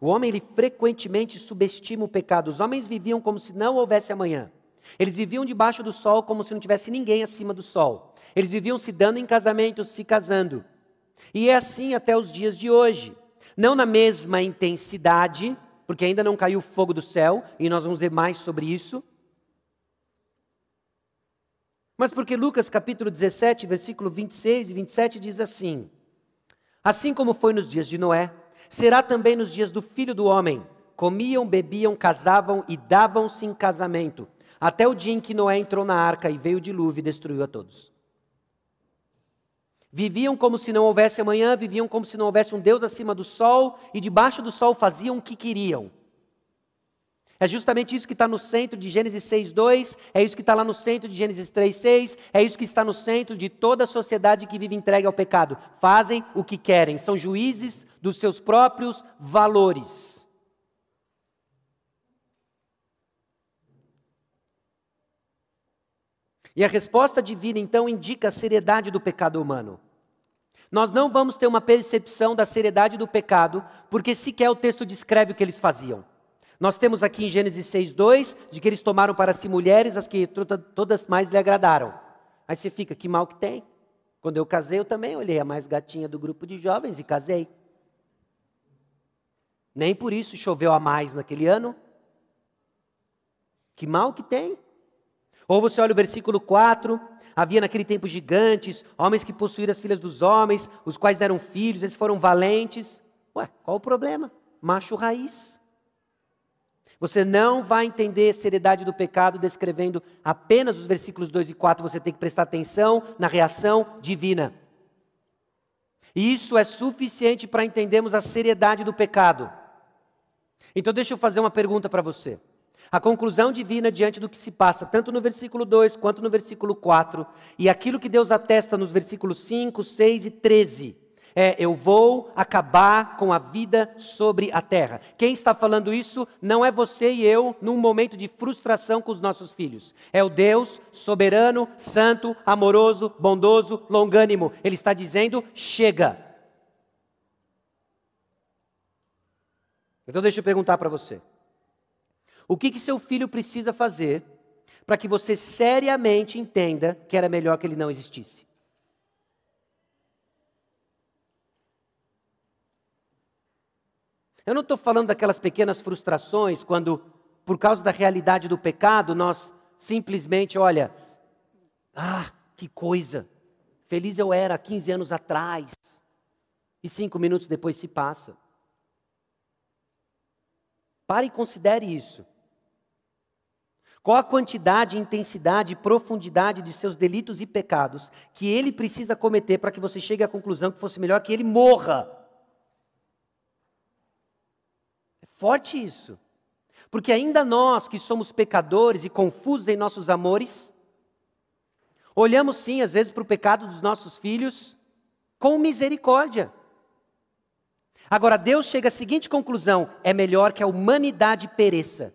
O homem ele frequentemente subestima o pecado. Os homens viviam como se não houvesse amanhã. Eles viviam debaixo do sol como se não tivesse ninguém acima do sol. Eles viviam se dando em casamento, se casando. E é assim até os dias de hoje. Não na mesma intensidade, porque ainda não caiu fogo do céu, e nós vamos ver mais sobre isso. Mas porque Lucas capítulo 17, versículo 26 e 27 diz assim: Assim como foi nos dias de Noé, será também nos dias do filho do homem. Comiam, bebiam, casavam e davam-se em casamento, até o dia em que Noé entrou na arca e veio o dilúvio e destruiu a todos. Viviam como se não houvesse amanhã, viviam como se não houvesse um Deus acima do sol e debaixo do sol faziam o que queriam. É justamente isso que está no centro de Gênesis 6,2, é isso que está lá no centro de Gênesis 3,6, é isso que está no centro de toda a sociedade que vive entregue ao pecado. Fazem o que querem, são juízes dos seus próprios valores. E a resposta divina, então, indica a seriedade do pecado humano. Nós não vamos ter uma percepção da seriedade do pecado, porque sequer o texto descreve o que eles faziam. Nós temos aqui em Gênesis 6:2 de que eles tomaram para si mulheres as que todas mais lhe agradaram. Aí você fica, que mal que tem? Quando eu casei, eu também olhei a mais gatinha do grupo de jovens e casei. Nem por isso choveu a mais naquele ano. Que mal que tem? Ou você olha o versículo 4, havia naquele tempo gigantes, homens que possuíram as filhas dos homens, os quais deram filhos, eles foram valentes. Ué, qual o problema? Macho raiz. Você não vai entender a seriedade do pecado descrevendo apenas os versículos 2 e 4, você tem que prestar atenção na reação divina. E isso é suficiente para entendermos a seriedade do pecado. Então, deixa eu fazer uma pergunta para você. A conclusão divina diante do que se passa, tanto no versículo 2 quanto no versículo 4, e aquilo que Deus atesta nos versículos 5, 6 e 13, é eu vou acabar com a vida sobre a terra. Quem está falando isso não é você e eu num momento de frustração com os nossos filhos. É o Deus soberano, santo, amoroso, bondoso, longânimo. Ele está dizendo: chega. Então deixa eu perguntar para você. O que, que seu filho precisa fazer para que você seriamente entenda que era melhor que ele não existisse? Eu não estou falando daquelas pequenas frustrações quando, por causa da realidade do pecado, nós simplesmente, olha, ah, que coisa, feliz eu era há 15 anos atrás, e cinco minutos depois se passa. Pare e considere isso. Qual a quantidade, intensidade e profundidade de seus delitos e pecados que ele precisa cometer para que você chegue à conclusão que fosse melhor que ele morra? Forte isso. Porque ainda nós que somos pecadores e confusos em nossos amores, olhamos sim, às vezes, para o pecado dos nossos filhos com misericórdia. Agora, Deus chega à seguinte conclusão: é melhor que a humanidade pereça.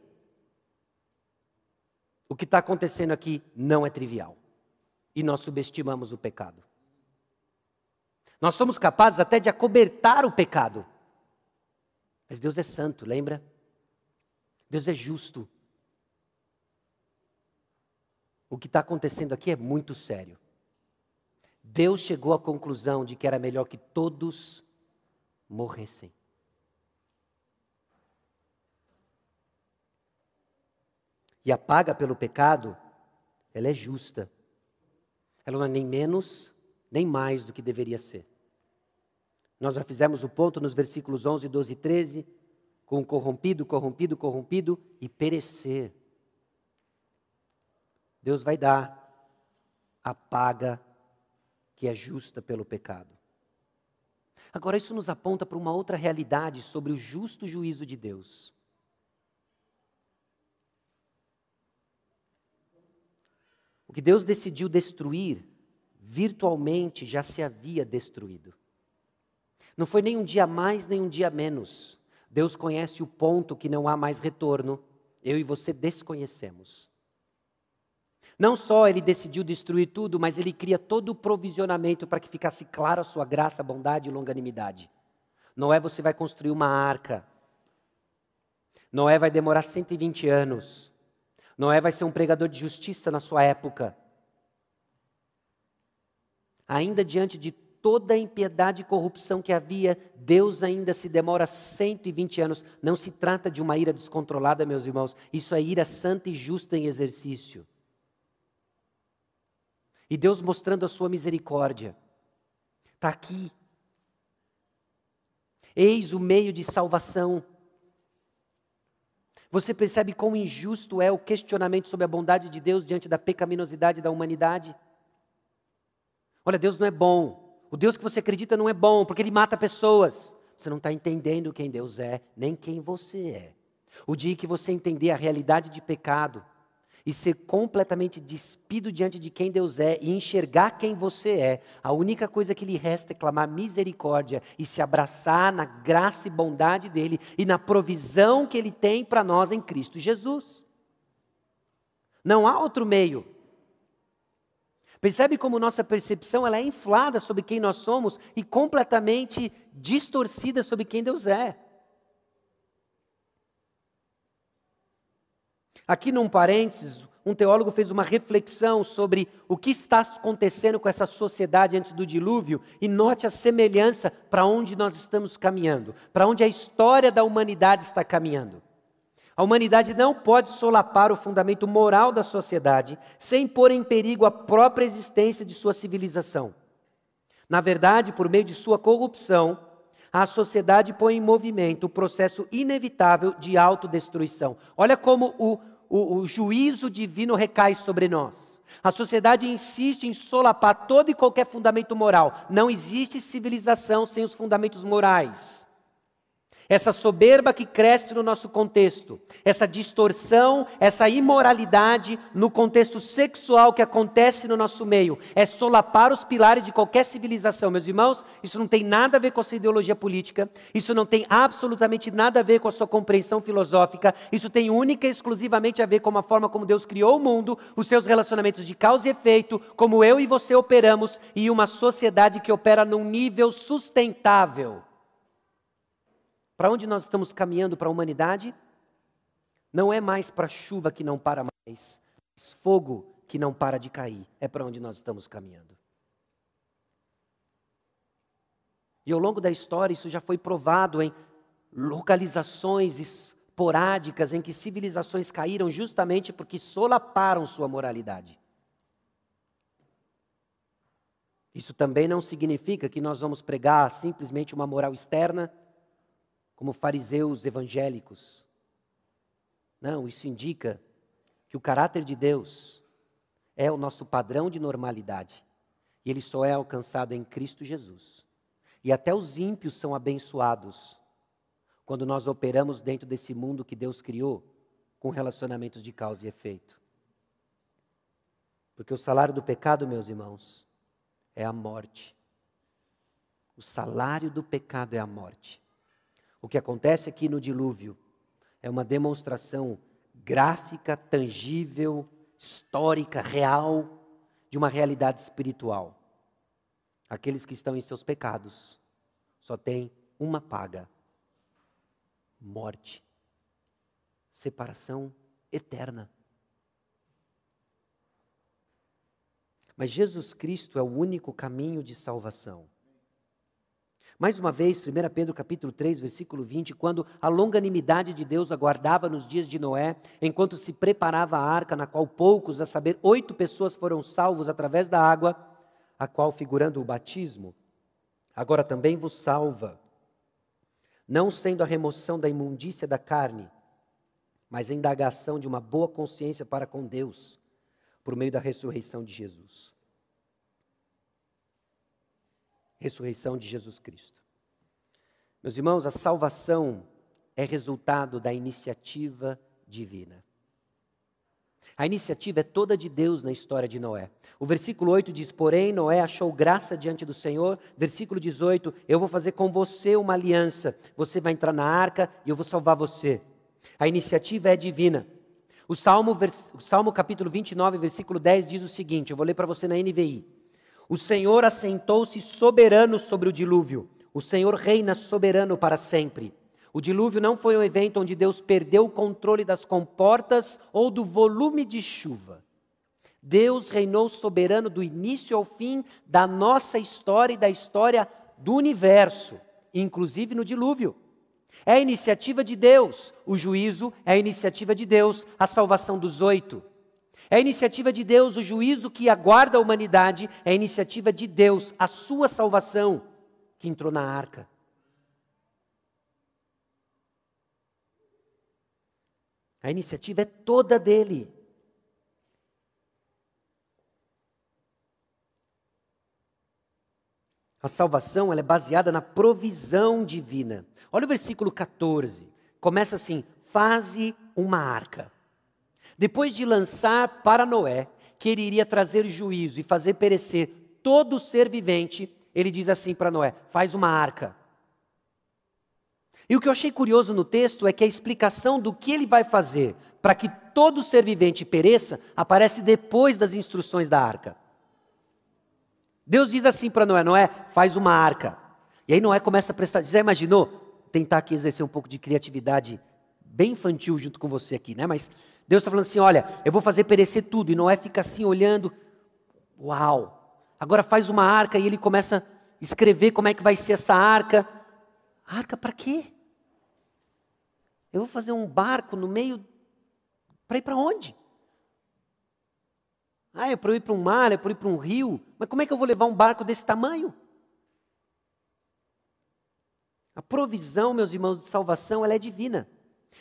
O que está acontecendo aqui não é trivial. E nós subestimamos o pecado. Nós somos capazes até de acobertar o pecado. Mas Deus é santo, lembra? Deus é justo. O que está acontecendo aqui é muito sério. Deus chegou à conclusão de que era melhor que todos morressem. E a paga pelo pecado, ela é justa. Ela não é nem menos, nem mais do que deveria ser. Nós já fizemos o ponto nos versículos 11, 12 e 13, com o corrompido, corrompido, corrompido e perecer. Deus vai dar a paga que é justa pelo pecado. Agora, isso nos aponta para uma outra realidade sobre o justo juízo de Deus. O que Deus decidiu destruir, virtualmente já se havia destruído. Não foi nem um dia mais, nem um dia menos. Deus conhece o ponto que não há mais retorno. Eu e você desconhecemos. Não só ele decidiu destruir tudo, mas ele cria todo o provisionamento para que ficasse clara a sua graça, bondade e longanimidade. Noé, você vai construir uma arca. Noé vai demorar 120 anos. Noé vai ser um pregador de justiça na sua época. Ainda diante de toda a impiedade e corrupção que havia, Deus ainda se demora 120 anos. Não se trata de uma ira descontrolada, meus irmãos. Isso é ira santa e justa em exercício. E Deus mostrando a sua misericórdia. Está aqui. Eis o meio de salvação. Você percebe quão injusto é o questionamento sobre a bondade de Deus diante da pecaminosidade da humanidade? Olha, Deus não é bom. O Deus que você acredita não é bom, porque ele mata pessoas. Você não está entendendo quem Deus é, nem quem você é. O dia que você entender a realidade de pecado, e ser completamente despido diante de quem Deus é e enxergar quem você é, a única coisa que lhe resta é clamar misericórdia e se abraçar na graça e bondade dele e na provisão que ele tem para nós em Cristo Jesus. Não há outro meio. Percebe como nossa percepção ela é inflada sobre quem nós somos e completamente distorcida sobre quem Deus é. Aqui num parênteses, um teólogo fez uma reflexão sobre o que está acontecendo com essa sociedade antes do dilúvio e note a semelhança para onde nós estamos caminhando, para onde a história da humanidade está caminhando. A humanidade não pode solapar o fundamento moral da sociedade sem pôr em perigo a própria existência de sua civilização. Na verdade, por meio de sua corrupção, a sociedade põe em movimento o processo inevitável de autodestruição. Olha como o o, o juízo divino recai sobre nós. A sociedade insiste em solapar todo e qualquer fundamento moral. Não existe civilização sem os fundamentos morais. Essa soberba que cresce no nosso contexto, essa distorção, essa imoralidade no contexto sexual que acontece no nosso meio, é solapar os pilares de qualquer civilização. Meus irmãos, isso não tem nada a ver com a sua ideologia política, isso não tem absolutamente nada a ver com a sua compreensão filosófica, isso tem única e exclusivamente a ver com a forma como Deus criou o mundo, os seus relacionamentos de causa e efeito, como eu e você operamos e uma sociedade que opera num nível sustentável. Para onde nós estamos caminhando para a humanidade? Não é mais para chuva que não para mais, mas fogo que não para de cair. É para onde nós estamos caminhando. E ao longo da história isso já foi provado em localizações esporádicas em que civilizações caíram justamente porque solaparam sua moralidade. Isso também não significa que nós vamos pregar simplesmente uma moral externa como fariseus evangélicos. Não, isso indica que o caráter de Deus é o nosso padrão de normalidade. E ele só é alcançado em Cristo Jesus. E até os ímpios são abençoados quando nós operamos dentro desse mundo que Deus criou com relacionamentos de causa e efeito. Porque o salário do pecado, meus irmãos, é a morte. O salário do pecado é a morte. O que acontece aqui no dilúvio é uma demonstração gráfica, tangível, histórica, real, de uma realidade espiritual. Aqueles que estão em seus pecados só têm uma paga: morte, separação eterna. Mas Jesus Cristo é o único caminho de salvação. Mais uma vez, 1 Pedro capítulo 3, versículo 20, quando a longanimidade de Deus aguardava nos dias de Noé, enquanto se preparava a arca, na qual poucos, a saber, oito pessoas foram salvos através da água, a qual figurando o batismo, agora também vos salva, não sendo a remoção da imundícia da carne, mas a indagação de uma boa consciência para com Deus, por meio da ressurreição de Jesus ressurreição de Jesus Cristo. Meus irmãos, a salvação é resultado da iniciativa divina. A iniciativa é toda de Deus na história de Noé. O versículo 8 diz: Porém, Noé achou graça diante do Senhor. Versículo 18: Eu vou fazer com você uma aliança. Você vai entrar na arca e eu vou salvar você. A iniciativa é divina. O Salmo, o Salmo capítulo 29, versículo 10 diz o seguinte: Eu vou ler para você na NVI. O Senhor assentou-se soberano sobre o dilúvio. O Senhor reina soberano para sempre. O dilúvio não foi um evento onde Deus perdeu o controle das comportas ou do volume de chuva. Deus reinou soberano do início ao fim da nossa história e da história do universo, inclusive no dilúvio. É a iniciativa de Deus, o juízo é a iniciativa de Deus, a salvação dos oito. É iniciativa de Deus, o juízo que aguarda a humanidade, é a iniciativa de Deus, a sua salvação, que entrou na arca. A iniciativa é toda dele. A salvação ela é baseada na provisão divina. Olha o versículo 14. Começa assim: faze uma arca. Depois de lançar para Noé que ele iria trazer juízo e fazer perecer todo ser vivente, ele diz assim para Noé: faz uma arca. E o que eu achei curioso no texto é que a explicação do que ele vai fazer para que todo ser vivente pereça aparece depois das instruções da arca. Deus diz assim para Noé: Noé, faz uma arca. E aí Noé começa a prestar. Já imaginou? Tentar aqui exercer um pouco de criatividade bem infantil junto com você aqui, né? Mas Deus está falando assim: olha, eu vou fazer perecer tudo. E Noé fica assim olhando. Uau! Agora faz uma arca e ele começa a escrever como é que vai ser essa arca. Arca para quê? Eu vou fazer um barco no meio. Para ir para onde? Ah, é para ir para um mar, é para ir para um rio. Mas como é que eu vou levar um barco desse tamanho? A provisão, meus irmãos, de salvação, ela é divina.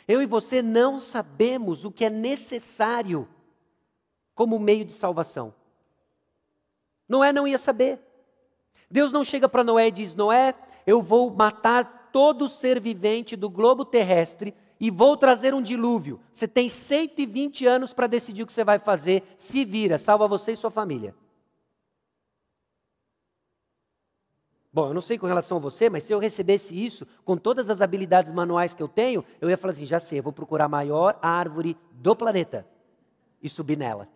Eu e você não sabemos o que é necessário como meio de salvação. Noé não ia saber. Deus não chega para Noé e diz: Noé, eu vou matar todo ser vivente do globo terrestre e vou trazer um dilúvio. Você tem 120 anos para decidir o que você vai fazer. Se vira, salva você e sua família. Bom, eu não sei com relação a você, mas se eu recebesse isso, com todas as habilidades manuais que eu tenho, eu ia falar assim: já sei, eu vou procurar a maior árvore do planeta e subir nela.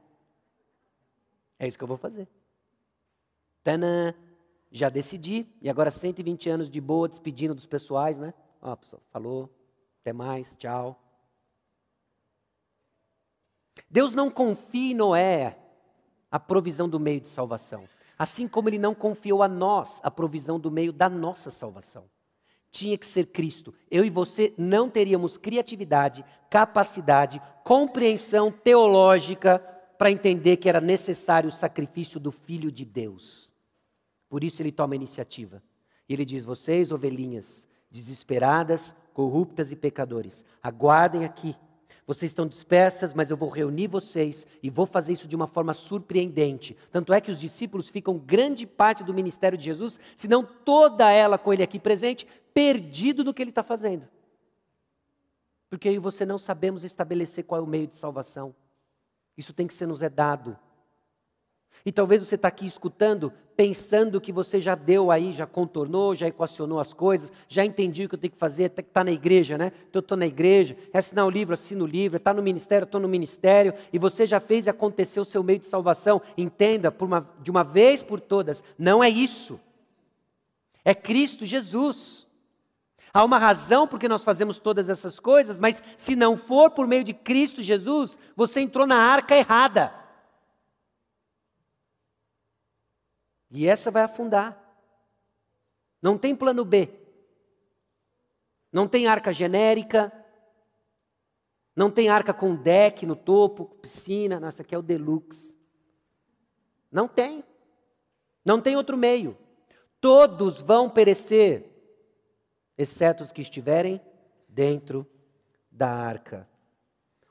É isso que eu vou fazer. Tanã, já decidi, e agora 120 anos de boa, despedindo dos pessoais, né? Ó, pessoal, falou, até mais, tchau. Deus não confia em Noé a provisão do meio de salvação, assim como ele não confiou a nós a provisão do meio da nossa salvação. Tinha que ser Cristo. Eu e você não teríamos criatividade, capacidade, compreensão teológica para entender que era necessário o sacrifício do Filho de Deus. Por isso ele toma a iniciativa. Ele diz: Vocês, ovelhinhas, desesperadas, corruptas e pecadores, aguardem aqui. Vocês estão dispersas, mas eu vou reunir vocês e vou fazer isso de uma forma surpreendente. Tanto é que os discípulos ficam grande parte do ministério de Jesus, se não toda ela com ele aqui presente, perdido no que ele está fazendo. Porque eu e você não sabemos estabelecer qual é o meio de salvação. Isso tem que ser nos é dado. E talvez você está aqui escutando, pensando que você já deu aí, já contornou, já equacionou as coisas, já entendi o que eu tenho que fazer, está na igreja, né? Então eu estou na igreja, é assinar o livro, assino o livro, está no ministério, estou no ministério, e você já fez e aconteceu o seu meio de salvação. Entenda, uma, de uma vez por todas, não é isso. É Cristo Jesus. Há uma razão porque nós fazemos todas essas coisas, mas se não for por meio de Cristo Jesus, você entrou na arca errada. E essa vai afundar. Não tem plano B. Não tem arca genérica. Não tem arca com deck no topo, piscina. Nossa, aqui é o deluxe. Não tem. Não tem outro meio. Todos vão perecer, exceto os que estiverem dentro da arca.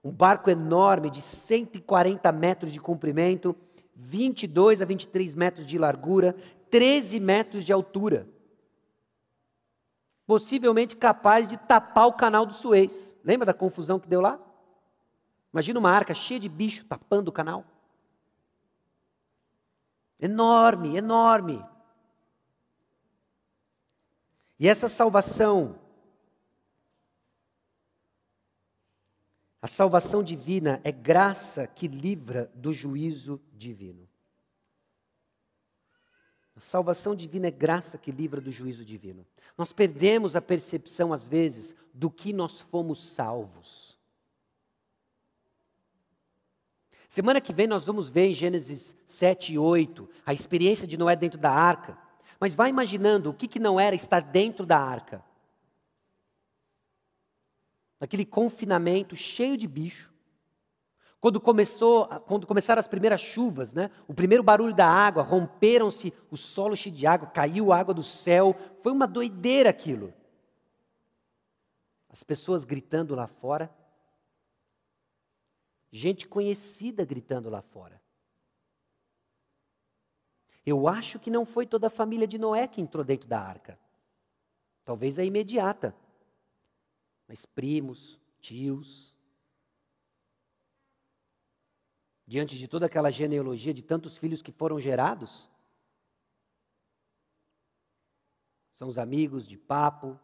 Um barco enorme de 140 metros de comprimento 22 a 23 metros de largura, 13 metros de altura. Possivelmente capaz de tapar o canal do Suez. Lembra da confusão que deu lá? Imagina uma arca cheia de bicho tapando o canal. Enorme, enorme. E essa salvação A salvação divina é graça que livra do juízo divino. A salvação divina é graça que livra do juízo divino. Nós perdemos a percepção, às vezes, do que nós fomos salvos. Semana que vem nós vamos ver em Gênesis 7 e 8 a experiência de Noé dentro da arca. Mas vai imaginando o que, que não era estar dentro da arca. Naquele confinamento cheio de bicho, quando, começou, quando começaram as primeiras chuvas, né? o primeiro barulho da água, romperam-se o solo cheio de água, caiu água do céu, foi uma doideira aquilo. As pessoas gritando lá fora, gente conhecida gritando lá fora. Eu acho que não foi toda a família de Noé que entrou dentro da arca. Talvez a imediata. Mas primos, tios, diante de toda aquela genealogia de tantos filhos que foram gerados? São os amigos de papo,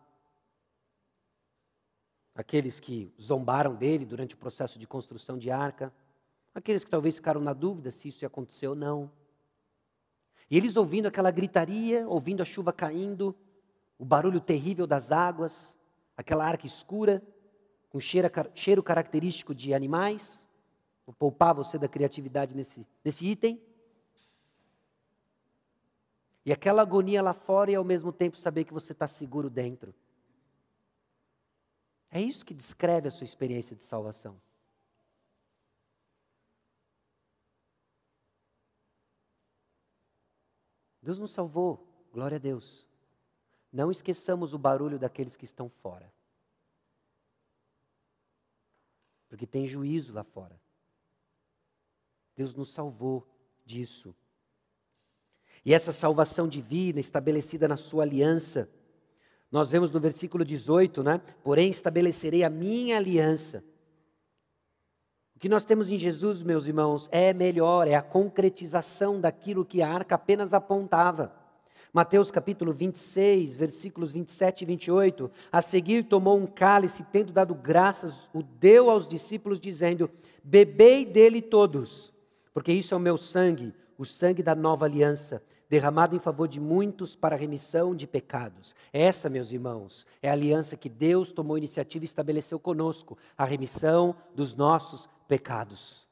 aqueles que zombaram dele durante o processo de construção de arca, aqueles que talvez ficaram na dúvida se isso aconteceu ou não. E eles ouvindo aquela gritaria, ouvindo a chuva caindo, o barulho terrível das águas, aquela arca escura, com cheiro, cheiro característico de animais. Vou poupar você da criatividade nesse, nesse item. E aquela agonia lá fora e ao mesmo tempo saber que você está seguro dentro. É isso que descreve a sua experiência de salvação. Deus nos salvou, glória a Deus. Não esqueçamos o barulho daqueles que estão fora. Porque tem juízo lá fora. Deus nos salvou disso. E essa salvação divina, estabelecida na sua aliança, nós vemos no versículo 18, né? Porém, estabelecerei a minha aliança. O que nós temos em Jesus, meus irmãos, é melhor, é a concretização daquilo que a arca apenas apontava. Mateus capítulo 26, versículos 27 e 28. A seguir tomou um cálice, tendo dado graças, o deu aos discípulos, dizendo: Bebei dele todos porque isso é o meu sangue, o sangue da nova aliança, derramado em favor de muitos para a remissão de pecados. Essa, meus irmãos, é a aliança que Deus tomou iniciativa e estabeleceu conosco, a remissão dos nossos pecados.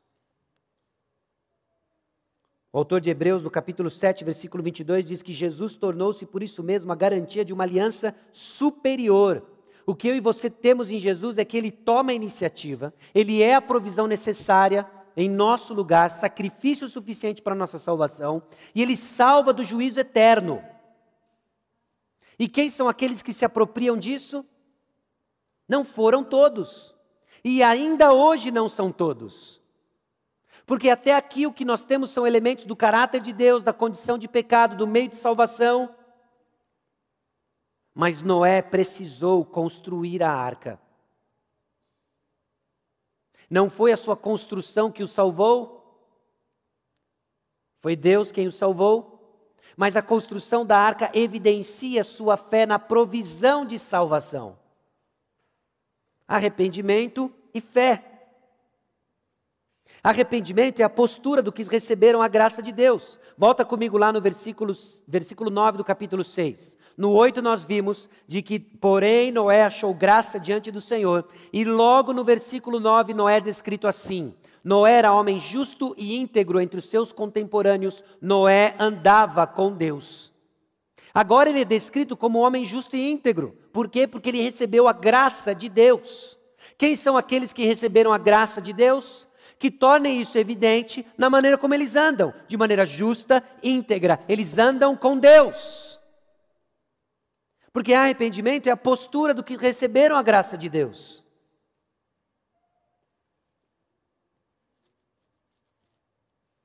O autor de Hebreus, no capítulo 7, versículo 22, diz que Jesus tornou-se por isso mesmo a garantia de uma aliança superior. O que eu e você temos em Jesus é que ele toma a iniciativa, ele é a provisão necessária em nosso lugar, sacrifício suficiente para a nossa salvação, e Ele salva do juízo eterno. E quem são aqueles que se apropriam disso? Não foram todos, e ainda hoje não são todos. Porque até aqui o que nós temos são elementos do caráter de Deus, da condição de pecado, do meio de salvação. Mas Noé precisou construir a arca. Não foi a sua construção que o salvou? Foi Deus quem o salvou? Mas a construção da arca evidencia sua fé na provisão de salvação. Arrependimento e fé. Arrependimento é a postura do que receberam a graça de Deus. Volta comigo lá no versículo, versículo 9 do capítulo 6. No 8 nós vimos de que, porém, Noé achou graça diante do Senhor. E logo no versículo 9, Noé é descrito assim: Noé era homem justo e íntegro entre os seus contemporâneos. Noé andava com Deus. Agora ele é descrito como homem justo e íntegro. Por quê? Porque ele recebeu a graça de Deus. Quem são aqueles que receberam a graça de Deus? Que tornem isso evidente na maneira como eles andam, de maneira justa, íntegra. Eles andam com Deus. Porque arrependimento é a postura do que receberam a graça de Deus.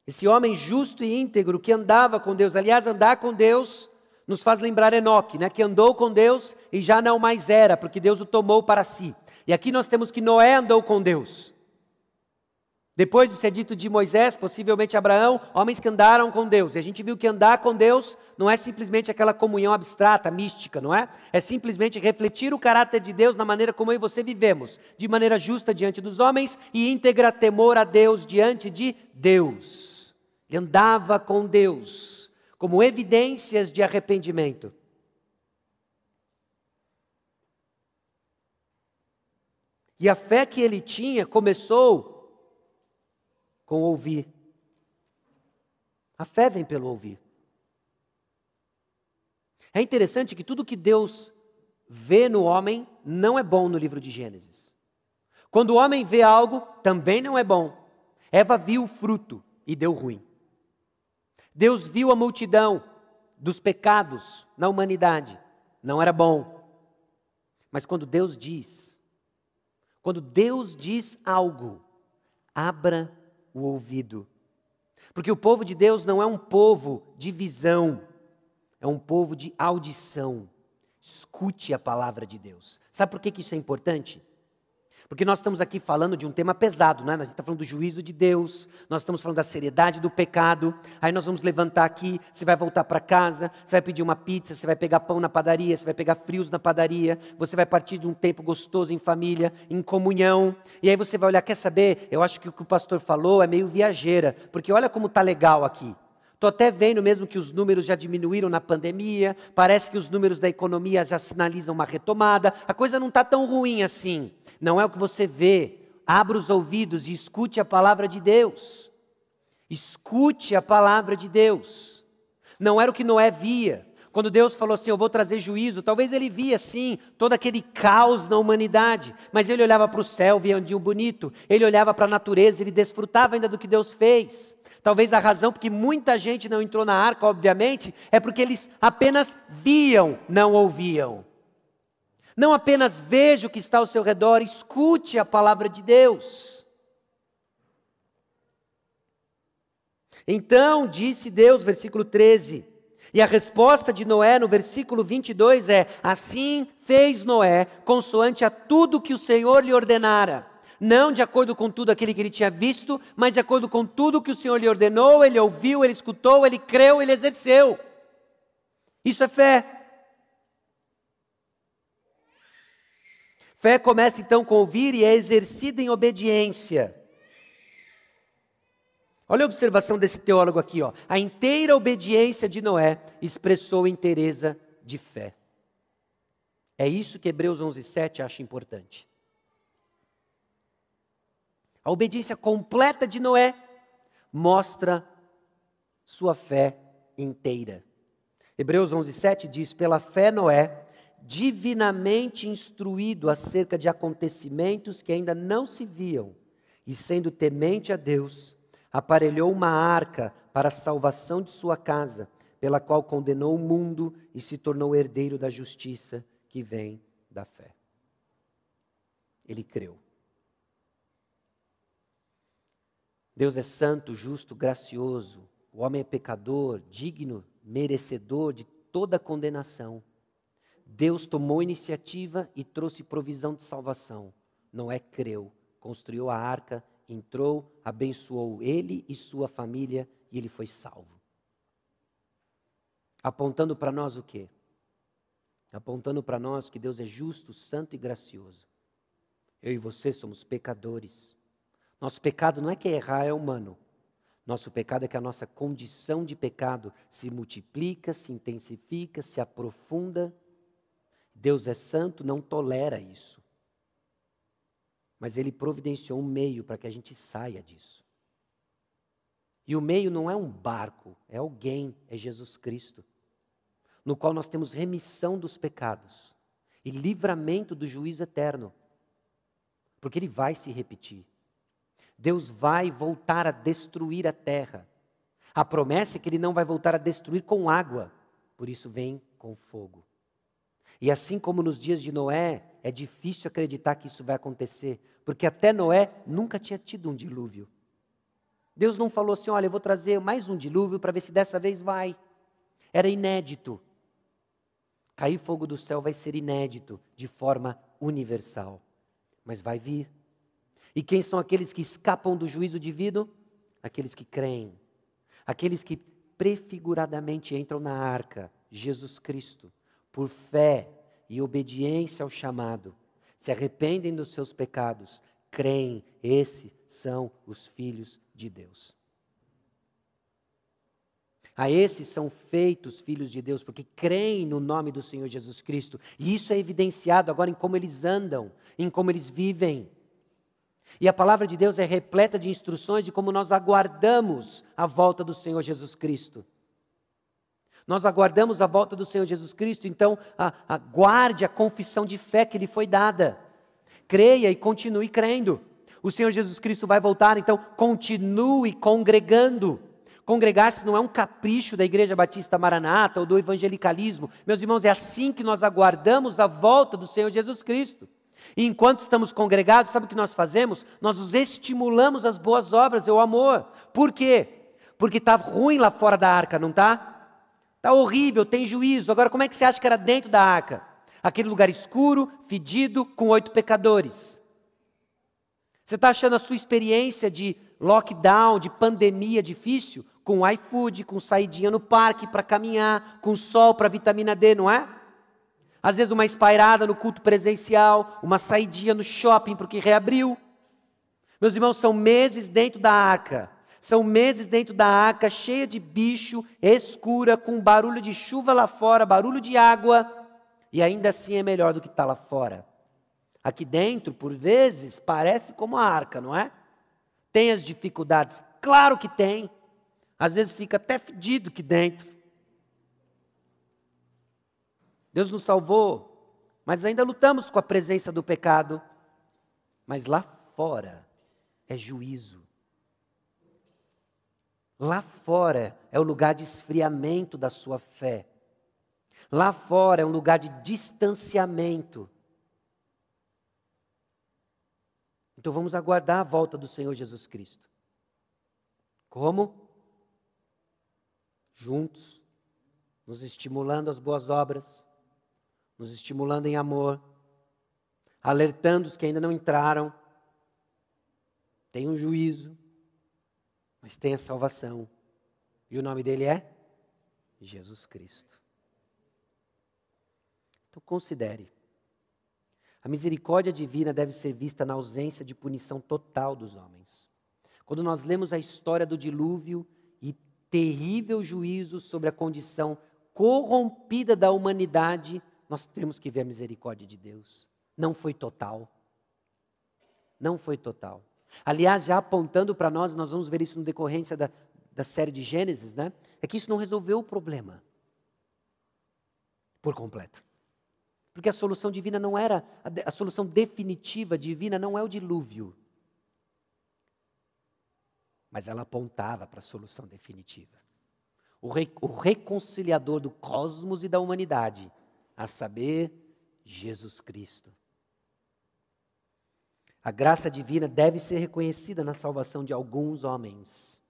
Esse homem justo e íntegro que andava com Deus, aliás, andar com Deus nos faz lembrar Enoque, né, que andou com Deus e já não mais era, porque Deus o tomou para si. E aqui nós temos que Noé andou com Deus. Depois de ser dito de Moisés, possivelmente Abraão, homens que andaram com Deus. E a gente viu que andar com Deus não é simplesmente aquela comunhão abstrata, mística, não é? É simplesmente refletir o caráter de Deus na maneira como eu e você vivemos, de maneira justa diante dos homens e íntegra temor a Deus diante de Deus. Ele andava com Deus, como evidências de arrependimento. E a fé que ele tinha começou com ouvir. A fé vem pelo ouvir. É interessante que tudo que Deus vê no homem não é bom no livro de Gênesis. Quando o homem vê algo, também não é bom. Eva viu o fruto e deu ruim. Deus viu a multidão dos pecados na humanidade, não era bom. Mas quando Deus diz, quando Deus diz algo, abra o ouvido. Porque o povo de Deus não é um povo de visão, é um povo de audição. Escute a palavra de Deus. Sabe por que, que isso é importante? Porque nós estamos aqui falando de um tema pesado, né? Nós estamos falando do juízo de Deus, nós estamos falando da seriedade do pecado. Aí nós vamos levantar aqui, você vai voltar para casa, você vai pedir uma pizza, você vai pegar pão na padaria, você vai pegar frios na padaria, você vai partir de um tempo gostoso em família, em comunhão. E aí você vai olhar, quer saber? Eu acho que o que o pastor falou é meio viajeira, porque olha como tá legal aqui. Estou até vendo mesmo que os números já diminuíram na pandemia, parece que os números da economia já sinalizam uma retomada, a coisa não está tão ruim assim. Não é o que você vê. Abra os ouvidos e escute a palavra de Deus. Escute a palavra de Deus. Não era o que Noé via. Quando Deus falou assim: Eu vou trazer juízo, talvez ele via sim todo aquele caos na humanidade, mas ele olhava para o céu, via um dia bonito, ele olhava para a natureza, ele desfrutava ainda do que Deus fez. Talvez a razão porque muita gente não entrou na arca, obviamente, é porque eles apenas viam, não ouviam. Não apenas veja o que está ao seu redor, escute a palavra de Deus. Então disse Deus, versículo 13, e a resposta de Noé no versículo 22 é: Assim fez Noé, consoante a tudo que o Senhor lhe ordenara não de acordo com tudo aquilo que ele tinha visto, mas de acordo com tudo que o Senhor lhe ordenou, ele ouviu, ele escutou, ele creu, ele exerceu. Isso é fé. Fé começa então com ouvir e é exercida em obediência. Olha a observação desse teólogo aqui, ó. A inteira obediência de Noé expressou inteireza de fé. É isso que Hebreus 11:7 acha importante. A obediência completa de Noé mostra sua fé inteira. Hebreus 11:7 diz: "Pela fé Noé, divinamente instruído acerca de acontecimentos que ainda não se viam, e sendo temente a Deus, aparelhou uma arca para a salvação de sua casa, pela qual condenou o mundo e se tornou herdeiro da justiça que vem da fé." Ele creu. Deus é santo, justo, gracioso. O homem é pecador, digno, merecedor de toda condenação. Deus tomou iniciativa e trouxe provisão de salvação. Noé creu, construiu a arca, entrou, abençoou ele e sua família e ele foi salvo. Apontando para nós o quê? Apontando para nós que Deus é justo, santo e gracioso. Eu e você somos pecadores. Nosso pecado não é que errar é humano. Nosso pecado é que a nossa condição de pecado se multiplica, se intensifica, se aprofunda. Deus é santo, não tolera isso. Mas Ele providenciou um meio para que a gente saia disso. E o meio não é um barco, é alguém, é Jesus Cristo, no qual nós temos remissão dos pecados e livramento do juízo eterno, porque ele vai se repetir. Deus vai voltar a destruir a terra. A promessa é que ele não vai voltar a destruir com água, por isso vem com fogo. E assim como nos dias de Noé, é difícil acreditar que isso vai acontecer, porque até Noé nunca tinha tido um dilúvio. Deus não falou assim: olha, eu vou trazer mais um dilúvio para ver se dessa vez vai. Era inédito. Cair fogo do céu vai ser inédito, de forma universal. Mas vai vir. E quem são aqueles que escapam do juízo divino? Aqueles que creem. Aqueles que prefiguradamente entram na arca, Jesus Cristo, por fé e obediência ao chamado, se arrependem dos seus pecados, creem, esses são os filhos de Deus. A esses são feitos filhos de Deus, porque creem no nome do Senhor Jesus Cristo. E isso é evidenciado agora em como eles andam, em como eles vivem. E a palavra de Deus é repleta de instruções de como nós aguardamos a volta do Senhor Jesus Cristo. Nós aguardamos a volta do Senhor Jesus Cristo, então aguarde a confissão de fé que lhe foi dada. Creia e continue crendo. O Senhor Jesus Cristo vai voltar, então continue congregando. Congregar-se não é um capricho da Igreja Batista Maranata ou do evangelicalismo. Meus irmãos, é assim que nós aguardamos a volta do Senhor Jesus Cristo. E enquanto estamos congregados, sabe o que nós fazemos? Nós os estimulamos às boas obras e ao amor. Por quê? Porque está ruim lá fora da arca, não está? Está horrível, tem juízo. Agora, como é que você acha que era dentro da arca? Aquele lugar escuro, fedido, com oito pecadores. Você está achando a sua experiência de lockdown, de pandemia difícil? Com iFood, com saidinha no parque para caminhar, com sol para vitamina D, não é? Às vezes uma espairada no culto presencial, uma saidinha no shopping porque reabriu. Meus irmãos, são meses dentro da arca. São meses dentro da arca, cheia de bicho, escura, com barulho de chuva lá fora, barulho de água, e ainda assim é melhor do que está lá fora. Aqui dentro, por vezes, parece como a arca, não é? Tem as dificuldades? Claro que tem. Às vezes fica até fedido aqui dentro. Deus nos salvou, mas ainda lutamos com a presença do pecado. Mas lá fora é juízo. Lá fora é o lugar de esfriamento da sua fé. Lá fora é um lugar de distanciamento. Então vamos aguardar a volta do Senhor Jesus Cristo. Como? Juntos, nos estimulando às boas obras, nos estimulando em amor, alertando os que ainda não entraram. Tem um juízo, mas tem a salvação. E o nome dele é Jesus Cristo. Então considere. A misericórdia divina deve ser vista na ausência de punição total dos homens. Quando nós lemos a história do dilúvio e terrível juízo sobre a condição corrompida da humanidade, nós temos que ver a misericórdia de Deus. Não foi total. Não foi total. Aliás, já apontando para nós, nós vamos ver isso no decorrência da, da série de Gênesis, né? É que isso não resolveu o problema por completo. Porque a solução divina não era, a, a solução definitiva divina não é o dilúvio. Mas ela apontava para a solução definitiva. O, re, o reconciliador do cosmos e da humanidade, a saber, Jesus Cristo. A graça divina deve ser reconhecida na salvação de alguns homens.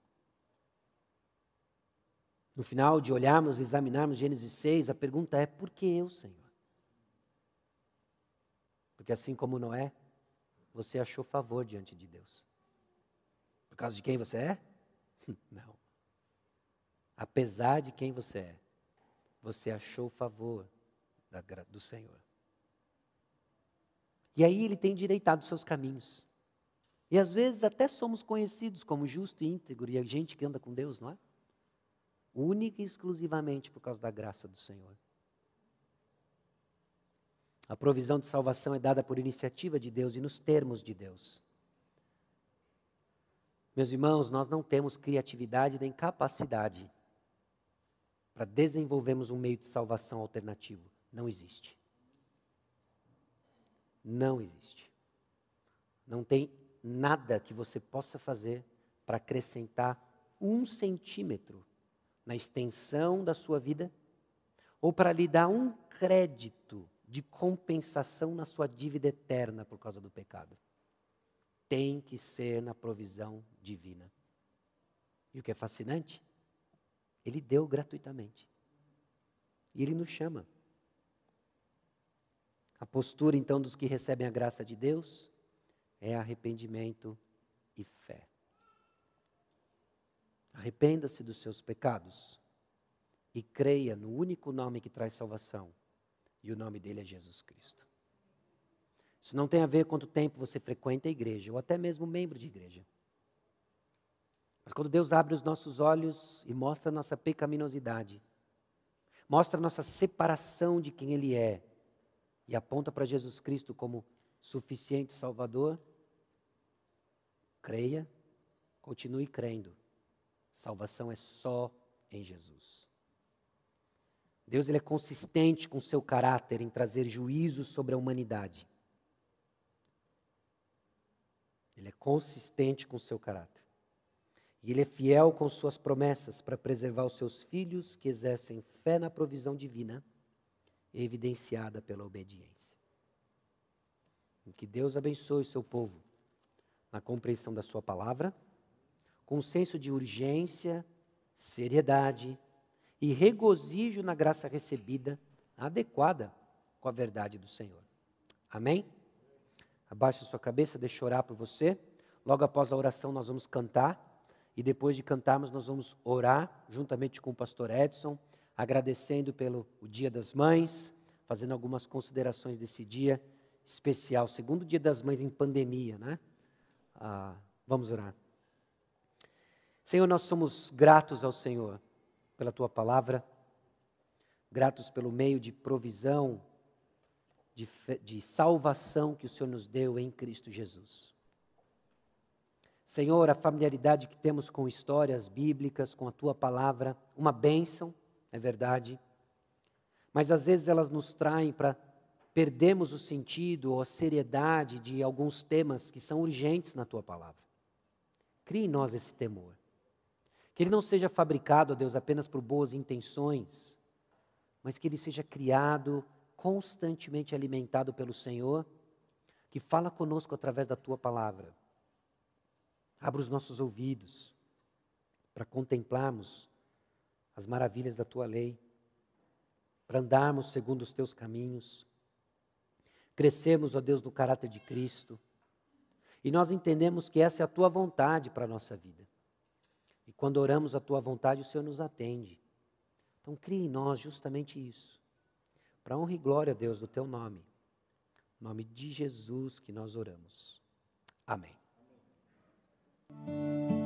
No final de olharmos e examinarmos Gênesis 6, a pergunta é: por que eu, Senhor? Porque assim como Noé, você achou favor diante de Deus. Por causa de quem você é? Não. Apesar de quem você é, você achou favor do Senhor. E aí ele tem direitado seus caminhos. E às vezes até somos conhecidos como justo e íntegro, e a gente que anda com Deus, não é? Única e exclusivamente por causa da graça do Senhor. A provisão de salvação é dada por iniciativa de Deus e nos termos de Deus. Meus irmãos, nós não temos criatividade nem capacidade para desenvolvermos um meio de salvação alternativo. Não existe. Não existe. Não tem nada que você possa fazer para acrescentar um centímetro na extensão da sua vida ou para lhe dar um crédito de compensação na sua dívida eterna por causa do pecado. Tem que ser na provisão divina. E o que é fascinante? Ele deu gratuitamente. E ele nos chama. A postura, então, dos que recebem a graça de Deus é arrependimento e fé. Arrependa-se dos seus pecados e creia no único nome que traz salvação, e o nome dele é Jesus Cristo. Isso não tem a ver quanto tempo você frequenta a igreja, ou até mesmo membro de igreja. Mas quando Deus abre os nossos olhos e mostra a nossa pecaminosidade, mostra a nossa separação de quem Ele é e aponta para Jesus Cristo como suficiente Salvador, creia, continue crendo. Salvação é só em Jesus. Deus ele é consistente com seu caráter em trazer juízo sobre a humanidade. Ele é consistente com seu caráter. E ele é fiel com suas promessas para preservar os seus filhos que exercem fé na provisão divina, evidenciada pela obediência. Que Deus abençoe o seu povo na compreensão da sua palavra, com um senso de urgência, seriedade e regozijo na graça recebida, adequada com a verdade do Senhor. Amém? Abaixe a sua cabeça, deixa orar por você. Logo após a oração, nós vamos cantar. E depois de cantarmos, nós vamos orar juntamente com o pastor Edson, agradecendo pelo Dia das Mães, fazendo algumas considerações desse dia especial, segundo dia das mães em pandemia, né? Ah, vamos orar. Senhor, nós somos gratos ao Senhor pela tua palavra, gratos pelo meio de provisão, de, de salvação que o Senhor nos deu em Cristo Jesus. Senhor, a familiaridade que temos com histórias bíblicas, com a tua palavra, uma bênção, é verdade, mas às vezes elas nos traem para perdermos o sentido ou a seriedade de alguns temas que são urgentes na tua palavra. Crie em nós esse temor. Que ele não seja fabricado, ó Deus, apenas por boas intenções, mas que ele seja criado, constantemente alimentado pelo Senhor, que fala conosco através da tua palavra. Abra os nossos ouvidos para contemplarmos as maravilhas da tua lei, para andarmos segundo os teus caminhos, crescemos, ó Deus, no caráter de Cristo, e nós entendemos que essa é a tua vontade para a nossa vida. E quando oramos a tua vontade, o Senhor nos atende. Então, crie em nós justamente isso. Para honra e glória, Deus, do teu nome. Em nome de Jesus que nós oramos. Amém. Amém.